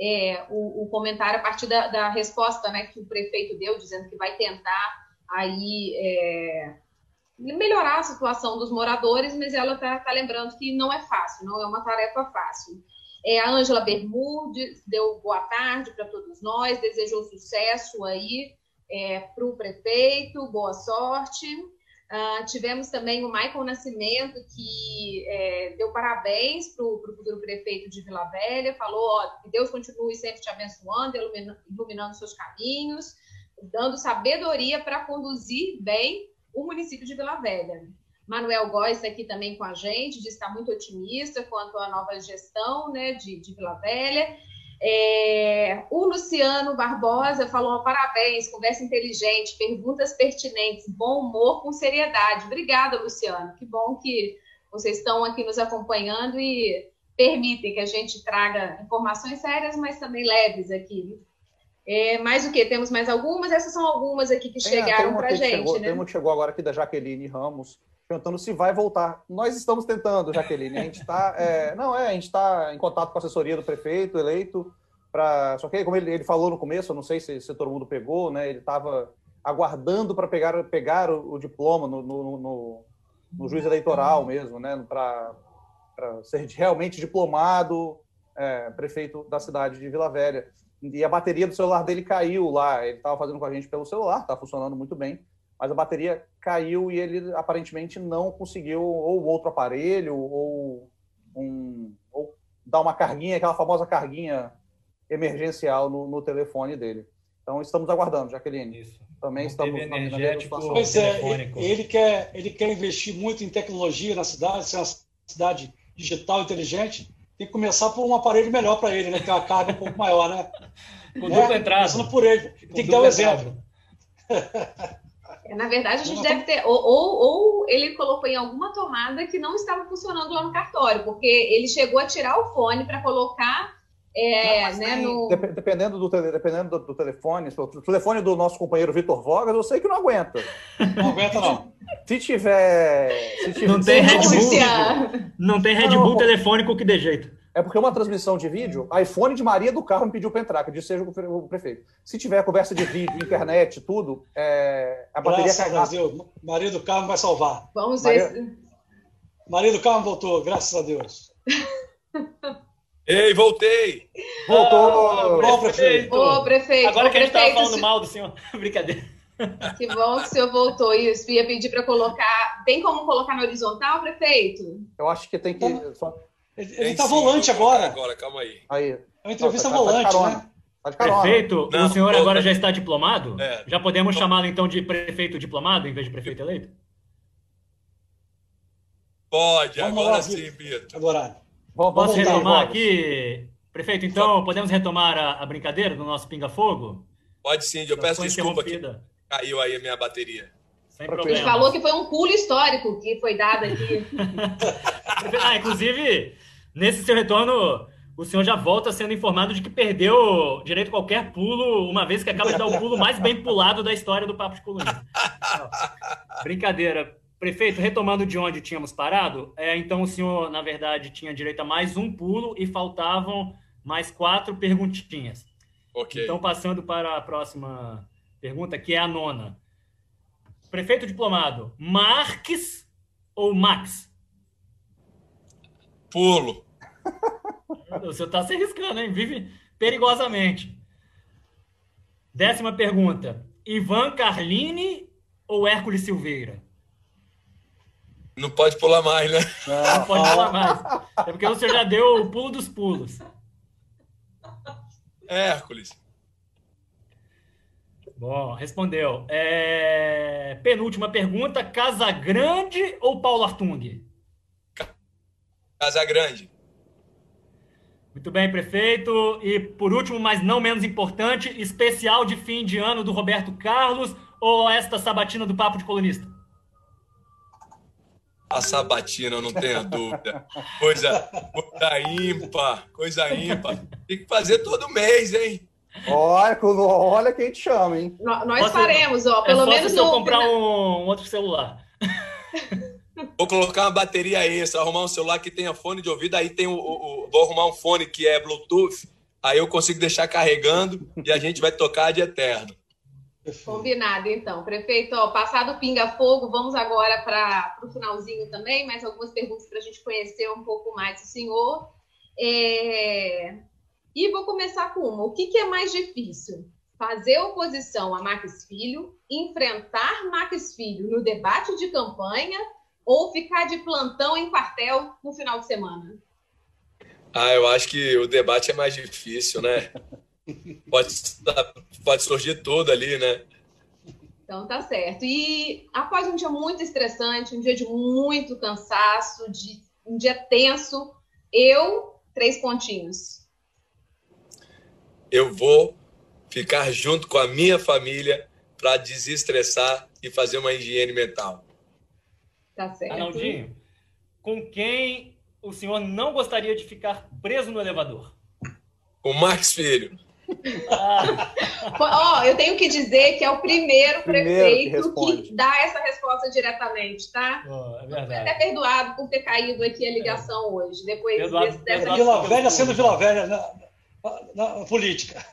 é, o, o, comentário a partir da, da, resposta né, que o prefeito deu, dizendo que vai tentar aí é, melhorar a situação dos moradores, mas ela está tá lembrando que não é fácil, não é uma tarefa fácil. É, a Ângela Bermudes deu boa tarde para todos nós, desejou sucesso aí é, para o prefeito, boa sorte. Uh, tivemos também o Michael Nascimento, que é, deu parabéns para o futuro prefeito de Vila Velha, falou ó, que Deus continue sempre te abençoando, iluminando, iluminando seus caminhos, dando sabedoria para conduzir bem o município de Vila Velha. Manuel Góes está aqui também com a gente, diz que está muito otimista quanto à nova gestão né, de, de Vila Velha. É, o Luciano Barbosa falou: parabéns, conversa inteligente, perguntas pertinentes, bom humor com seriedade. Obrigada, Luciano. Que bom que vocês estão aqui nos acompanhando e permitem que a gente traga informações sérias, mas também leves aqui. É, mais o que? Temos mais algumas? Essas são algumas aqui que tem, chegaram para a gente. Chegou, né? Tem uma que chegou agora aqui da Jaqueline Ramos, perguntando se vai voltar. Nós estamos tentando, Jaqueline. A gente está. É, não, é, a gente está em contato com a assessoria do prefeito eleito. Pra, só que, como ele, ele falou no começo, eu não sei se, se todo mundo pegou, né? Ele estava aguardando para pegar, pegar o, o diploma no, no, no, no, juiz eleitoral mesmo, né? Para ser realmente diplomado é, prefeito da cidade de Vila Velha. E a bateria do celular dele caiu lá. Ele estava fazendo com a gente pelo celular, está funcionando muito bem mas a bateria caiu e ele aparentemente não conseguiu ou outro aparelho ou, um, ou dar uma carguinha, aquela famosa carguinha emergencial no, no telefone dele. Então estamos aguardando, Jaqueline. Isso. Também não estamos na mesma situação. Pois é, ele quer, ele quer investir muito em tecnologia na cidade, ser uma cidade digital inteligente. Tem que começar por um aparelho melhor para ele, né? Que é uma carga um pouco maior, né? Com né? dupla entrada. Começando por ele. Tem que dar o um exemplo. Na verdade, a gente deve ter. Ou, ou, ou, ele colocou em alguma tomada que não estava funcionando lá no cartório, porque ele chegou a tirar o fone para colocar. É, não, né, tem, no... Dependendo, do, dependendo do, do telefone, o telefone do nosso companheiro Vitor Vogas, eu sei que não aguenta. Não aguenta, não. Se tiver. Se tiver não tem Red Bull. Não tem Red Bull telefônico que dê jeito. É porque uma transmissão de vídeo, iPhone de Maria do carro me pediu para entrar, que eu disse seja o prefeito. Se tiver conversa de vídeo, internet, tudo, é, a bateria cai rápido. Maria do carro vai salvar. Vamos Maria... ver. Maria do carro voltou, graças a Deus. Ei, voltei! Voltou! Ah, prefeito. Ô, prefeito! Agora que a gente estava falando se... mal do senhor. Brincadeira. Que bom que o senhor voltou. Isso, ia pedir para colocar. Tem como colocar no horizontal, prefeito? Eu acho que tem que. Só... Ele, está volante agora. Agora, calma aí. aí. É uma entrevista Nossa, volante, tá né? Tá prefeito, não, o senhor agora tá... já está diplomado? É. Já podemos chamá-lo então de prefeito diplomado em vez de prefeito eleito? Pode, Vamos agora lá, sim, Vitor. Agora. Posso retomar aqui? Prefeito, então, podemos retomar a, a brincadeira do nosso pinga-fogo? Pode sim, eu peço desculpa que caiu aí a minha bateria. Sem problema. Ele falou que foi um pulo histórico que foi dado aqui. ah, inclusive, nesse seu retorno, o senhor já volta sendo informado de que perdeu direito a qualquer pulo, uma vez que acaba de dar o pulo mais bem pulado da história do Papo de Colunista. Brincadeira. Prefeito, retomando de onde tínhamos parado, é, então o senhor, na verdade, tinha direito a mais um pulo e faltavam mais quatro perguntinhas. Ok. Então, passando para a próxima pergunta, que é a nona. Prefeito diplomado, Marques ou Max? Pulo. Você está se arriscando, hein? Vive perigosamente. Décima pergunta. Ivan Carlini ou Hércules Silveira? Não pode pular mais, né? Não, não pode pular mais. É porque você já deu o pulo dos pulos. Hércules. Bom, respondeu. É... Penúltima pergunta: Casa Grande ou Paulo Artung? Casa Grande. Muito bem, prefeito. E por último, mas não menos importante, especial de fim de ano do Roberto Carlos ou esta sabatina do Papo de Colunista? A sabatina, não tenha dúvida. Coisa, coisa ímpar, coisa ímpar. Tem que fazer todo mês, hein? Olha, olha quem te chama, hein? Nós faremos, ó. Pelo é menos se eu comprar um, um outro celular. Vou colocar uma bateria extra, arrumar um celular que tenha fone de ouvido, aí tem o, o, o, vou arrumar um fone que é Bluetooth, aí eu consigo deixar carregando e a gente vai tocar de eterno. Combinado, então. Prefeito, ó, passado pinga-fogo, vamos agora para o finalzinho também, mais algumas perguntas para a gente conhecer um pouco mais o senhor. É... E vou começar com uma. O que, que é mais difícil? fazer oposição a Max Filho, enfrentar Max Filho no debate de campanha ou ficar de plantão em quartel no final de semana? Ah, eu acho que o debate é mais difícil, né? pode, pode surgir tudo ali, né? Então tá certo. E após um dia muito estressante, um dia de muito cansaço, de um dia tenso, eu três pontinhos. Eu vou ficar junto com a minha família para desestressar e fazer uma higiene mental. Tá certo. Arnaldinho, com quem o senhor não gostaria de ficar preso no elevador? Com Max Filho. Ah. Ó, oh, eu tenho que dizer que é o primeiro, primeiro prefeito que, que, dá essa resposta diretamente, tá? Oh, é verdade. até perdoado por ter caído aqui a ligação é. hoje. Depois perdoado, desse, dessa Vila Velha sendo Vila Velha na, na, na, política.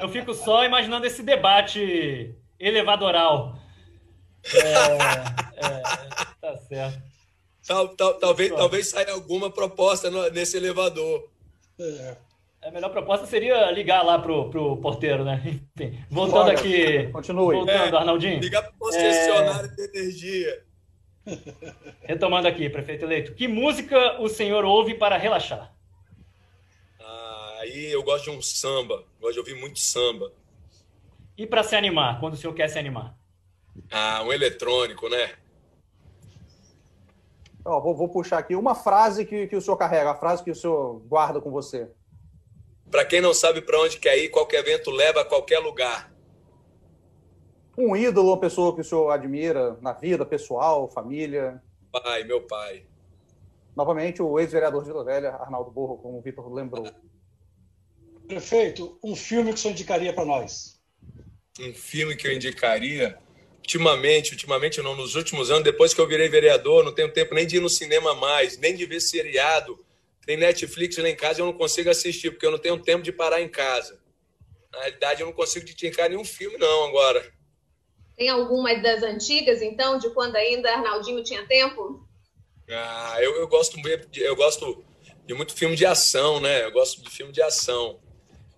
Eu fico só imaginando esse debate elevadoral. É, é, certo. Tal, tal, talvez, talvez saia alguma proposta no, nesse elevador. É. A melhor proposta seria ligar lá pro, pro porteiro, né? Enfim, voltando aqui. Continue. Voltando, é, Arnaldinho. Ligar pro concessionário é... de energia. Retomando aqui, prefeito eleito. Que música o senhor ouve para relaxar? Ah, aí eu gosto de um samba. Gosto de ouvir muito samba. E para se animar, quando o senhor quer se animar? Ah, um eletrônico, né? Ó, vou, vou, puxar aqui uma frase que, que o senhor carrega, a frase que o senhor guarda com você. Para quem não sabe para onde quer ir, qualquer vento leva a qualquer lugar. Um ídolo, uma pessoa que o senhor admira na vida, pessoal, família? Pai, meu pai. Novamente, o ex-vereador de Vila Velha, Arnaldo Borro, como o Vitor lembrou. Prefeito, um filme que o senhor indicaria para nós? Um filme que eu indicaria? Ultimamente, ultimamente não, nos últimos anos, depois que eu virei vereador, não tenho tempo nem de ir no cinema mais, nem de ver seriado tem Netflix lá em casa e eu não consigo assistir, porque eu não tenho tempo de parar em casa. Na realidade, eu não consigo indicar nenhum filme, não, agora. Tem alguma das antigas, então, de quando ainda Arnaldinho tinha tempo? Ah, eu, eu gosto de, eu gosto de muito filme de ação, né? Eu gosto de filme de ação.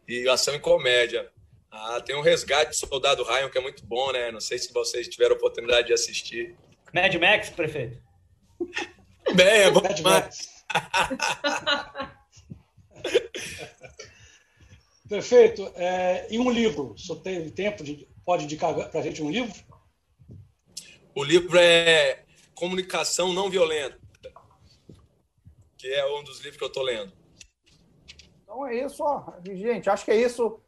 E ação e comédia. Ah, tem um Resgate do Soldado Ryan, que é muito bom, né? Não sei se vocês tiveram a oportunidade de assistir. Mad Max, prefeito? Bem, é bom Mad Max. Perfeito. É, e um livro? Senhor tem tempo de pode indicar para a gente um livro? O livro é Comunicação Não Violenta, que é um dos livros que eu estou lendo. Então é isso, ó. gente. Acho que é isso.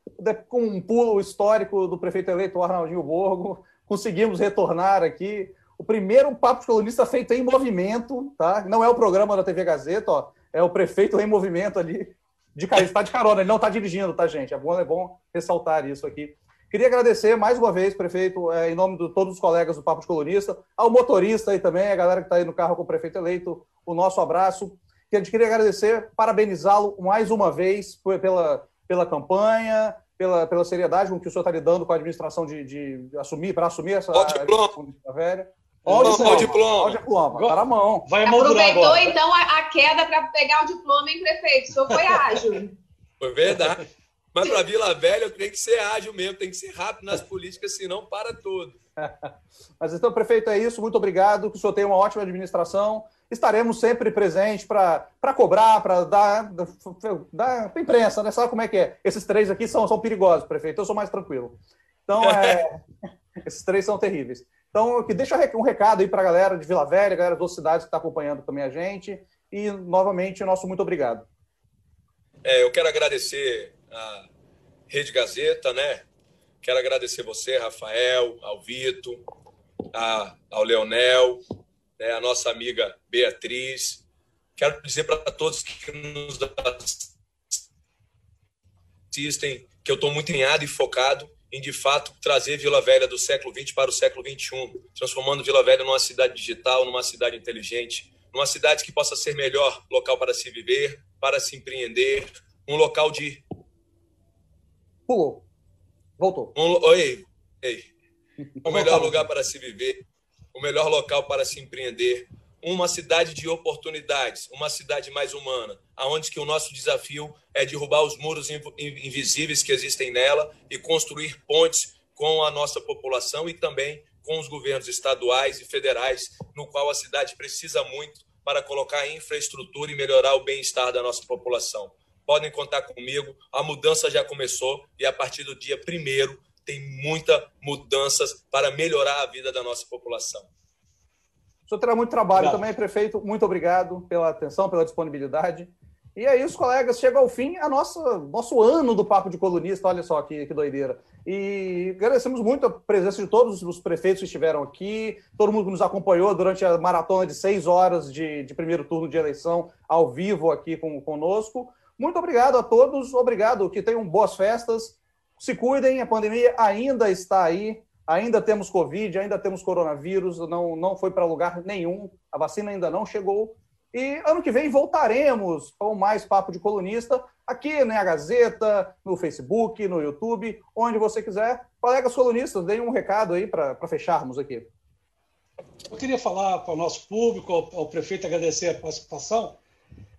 Com um pulo histórico do prefeito eleito Arnaldinho Borgo, conseguimos retornar aqui o primeiro papo de colunista feito em movimento, tá? Não é o programa da TV Gazeta, ó, é o prefeito em movimento ali. De está de carona, ele não está dirigindo, tá, gente? É bom, é bom ressaltar isso aqui. Queria agradecer mais uma vez, prefeito, é, em nome de todos os colegas do Papo de Colunista, ao motorista e também a galera que está aí no carro com o prefeito eleito, o nosso abraço. Que a gente queria agradecer, parabenizá-lo mais uma vez pela, pela campanha, pela, pela seriedade com que o senhor está lidando com a administração de, de assumir, para assumir essa. Pode, a, velha. Olha o diploma. Olha o diploma. Tá na mão. Vai Aproveitou, agora. então, a, a queda para pegar o diploma, hein, prefeito? O senhor foi ágil. Foi verdade. Mas para Vila Velha tem que ser ágil mesmo, tem que ser rápido nas políticas, senão para tudo. Mas então, prefeito, é isso. Muito obrigado. Que o senhor tenha uma ótima administração. Estaremos sempre presentes para cobrar, para dar, dar para imprensa, né? Sabe como é que é? Esses três aqui são, são perigosos, prefeito. Eu sou mais tranquilo. Então, é... esses três são terríveis. Então, que deixa um recado aí para a galera de Vila Velha, a galera das cidades que está acompanhando também a gente. E, novamente, nosso muito obrigado. É, eu quero agradecer a Rede Gazeta, né? Quero agradecer você, Rafael, ao Vitor, a, ao Leonel, né, a nossa amiga Beatriz. Quero dizer para todos que nos assistem que eu estou muito empenhado e focado em, de fato, trazer Vila Velha do século XX para o século XXI, transformando Vila Velha numa cidade digital, numa cidade inteligente, numa cidade que possa ser melhor local para se viver, para se empreender, um local de. Pulou. Voltou. Um... Oi, ei. O melhor lugar para se viver, o melhor local para se empreender, uma cidade de oportunidades, uma cidade mais humana, aonde que o nosso desafio é derrubar os muros invisíveis que existem nela e construir pontes com a nossa população e também com os governos estaduais e federais, no qual a cidade precisa muito para colocar infraestrutura e melhorar o bem-estar da nossa população. Podem contar comigo, a mudança já começou e a partir do dia primeiro tem muitas mudanças para melhorar a vida da nossa população. O senhor terá muito trabalho Obrigado. também, prefeito. Muito obrigado pela atenção, pela disponibilidade. E é isso, colegas. Chega ao fim a nossa nosso ano do Papo de Colunista. Olha só que, que doideira. E agradecemos muito a presença de todos os prefeitos que estiveram aqui, todo mundo que nos acompanhou durante a maratona de seis horas de, de primeiro turno de eleição ao vivo aqui com, conosco. Muito obrigado a todos. Obrigado. Que tenham boas festas. Se cuidem. A pandemia ainda está aí. Ainda temos Covid, ainda temos coronavírus. Não, não foi para lugar nenhum. A vacina ainda não chegou. E ano que vem voltaremos com mais Papo de Colunista aqui na Gazeta, no Facebook, no YouTube, onde você quiser. Colegas colunistas, deem um recado aí para fecharmos aqui. Eu queria falar para o nosso público, ao, ao, prefeito agradecer a participação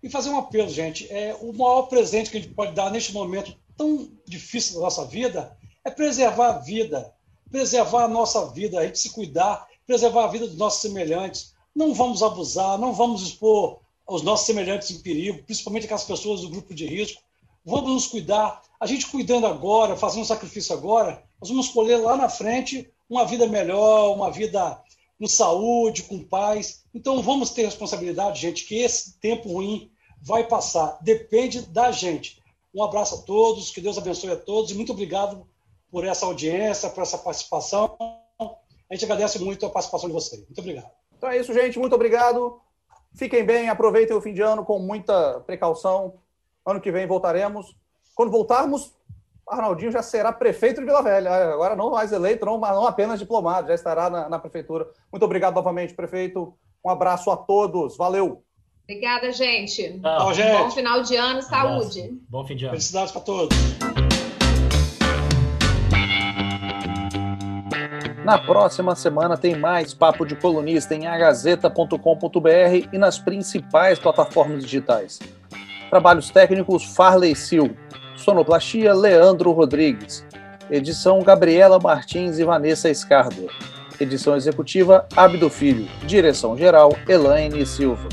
e fazer um apelo, gente. É, o maior presente que a gente pode dar neste momento tão difícil da nossa vida é preservar a vida, preservar a nossa vida, a gente se cuidar, preservar a vida dos nossos semelhantes não vamos abusar, não vamos expor os nossos semelhantes em perigo, principalmente aquelas pessoas do grupo de risco. Vamos nos cuidar. A gente cuidando agora, fazendo um sacrifício agora, nós vamos colher lá na frente uma vida melhor, uma vida com saúde, com paz. Então vamos ter responsabilidade, gente, que esse tempo ruim vai passar. Depende da gente. Um abraço a todos, que Deus abençoe a todos e muito obrigado por essa audiência, por essa participação. A gente agradece muito a participação de vocês. Muito obrigado. Então é isso, gente. Muito obrigado. Fiquem bem, aproveitem o fim de ano com muita precaução. Ano que vem voltaremos. Quando voltarmos, Arnaldinho já será prefeito de Vila Velha. Agora não mais eleito, não, não apenas diplomado, já estará na, na prefeitura. Muito obrigado novamente, prefeito. Um abraço a todos. Valeu. Obrigada, gente. Tchau, gente. Bom final de ano, saúde. Bom fim de ano. Felicidades para todos. Na próxima semana tem mais Papo de Colunista em agazeta.com.br e nas principais plataformas digitais. Trabalhos técnicos Farley Sil. Sonoplastia Leandro Rodrigues. Edição Gabriela Martins e Vanessa Escardo. Edição executiva Abdo Filho. Direção geral Elaine Silva.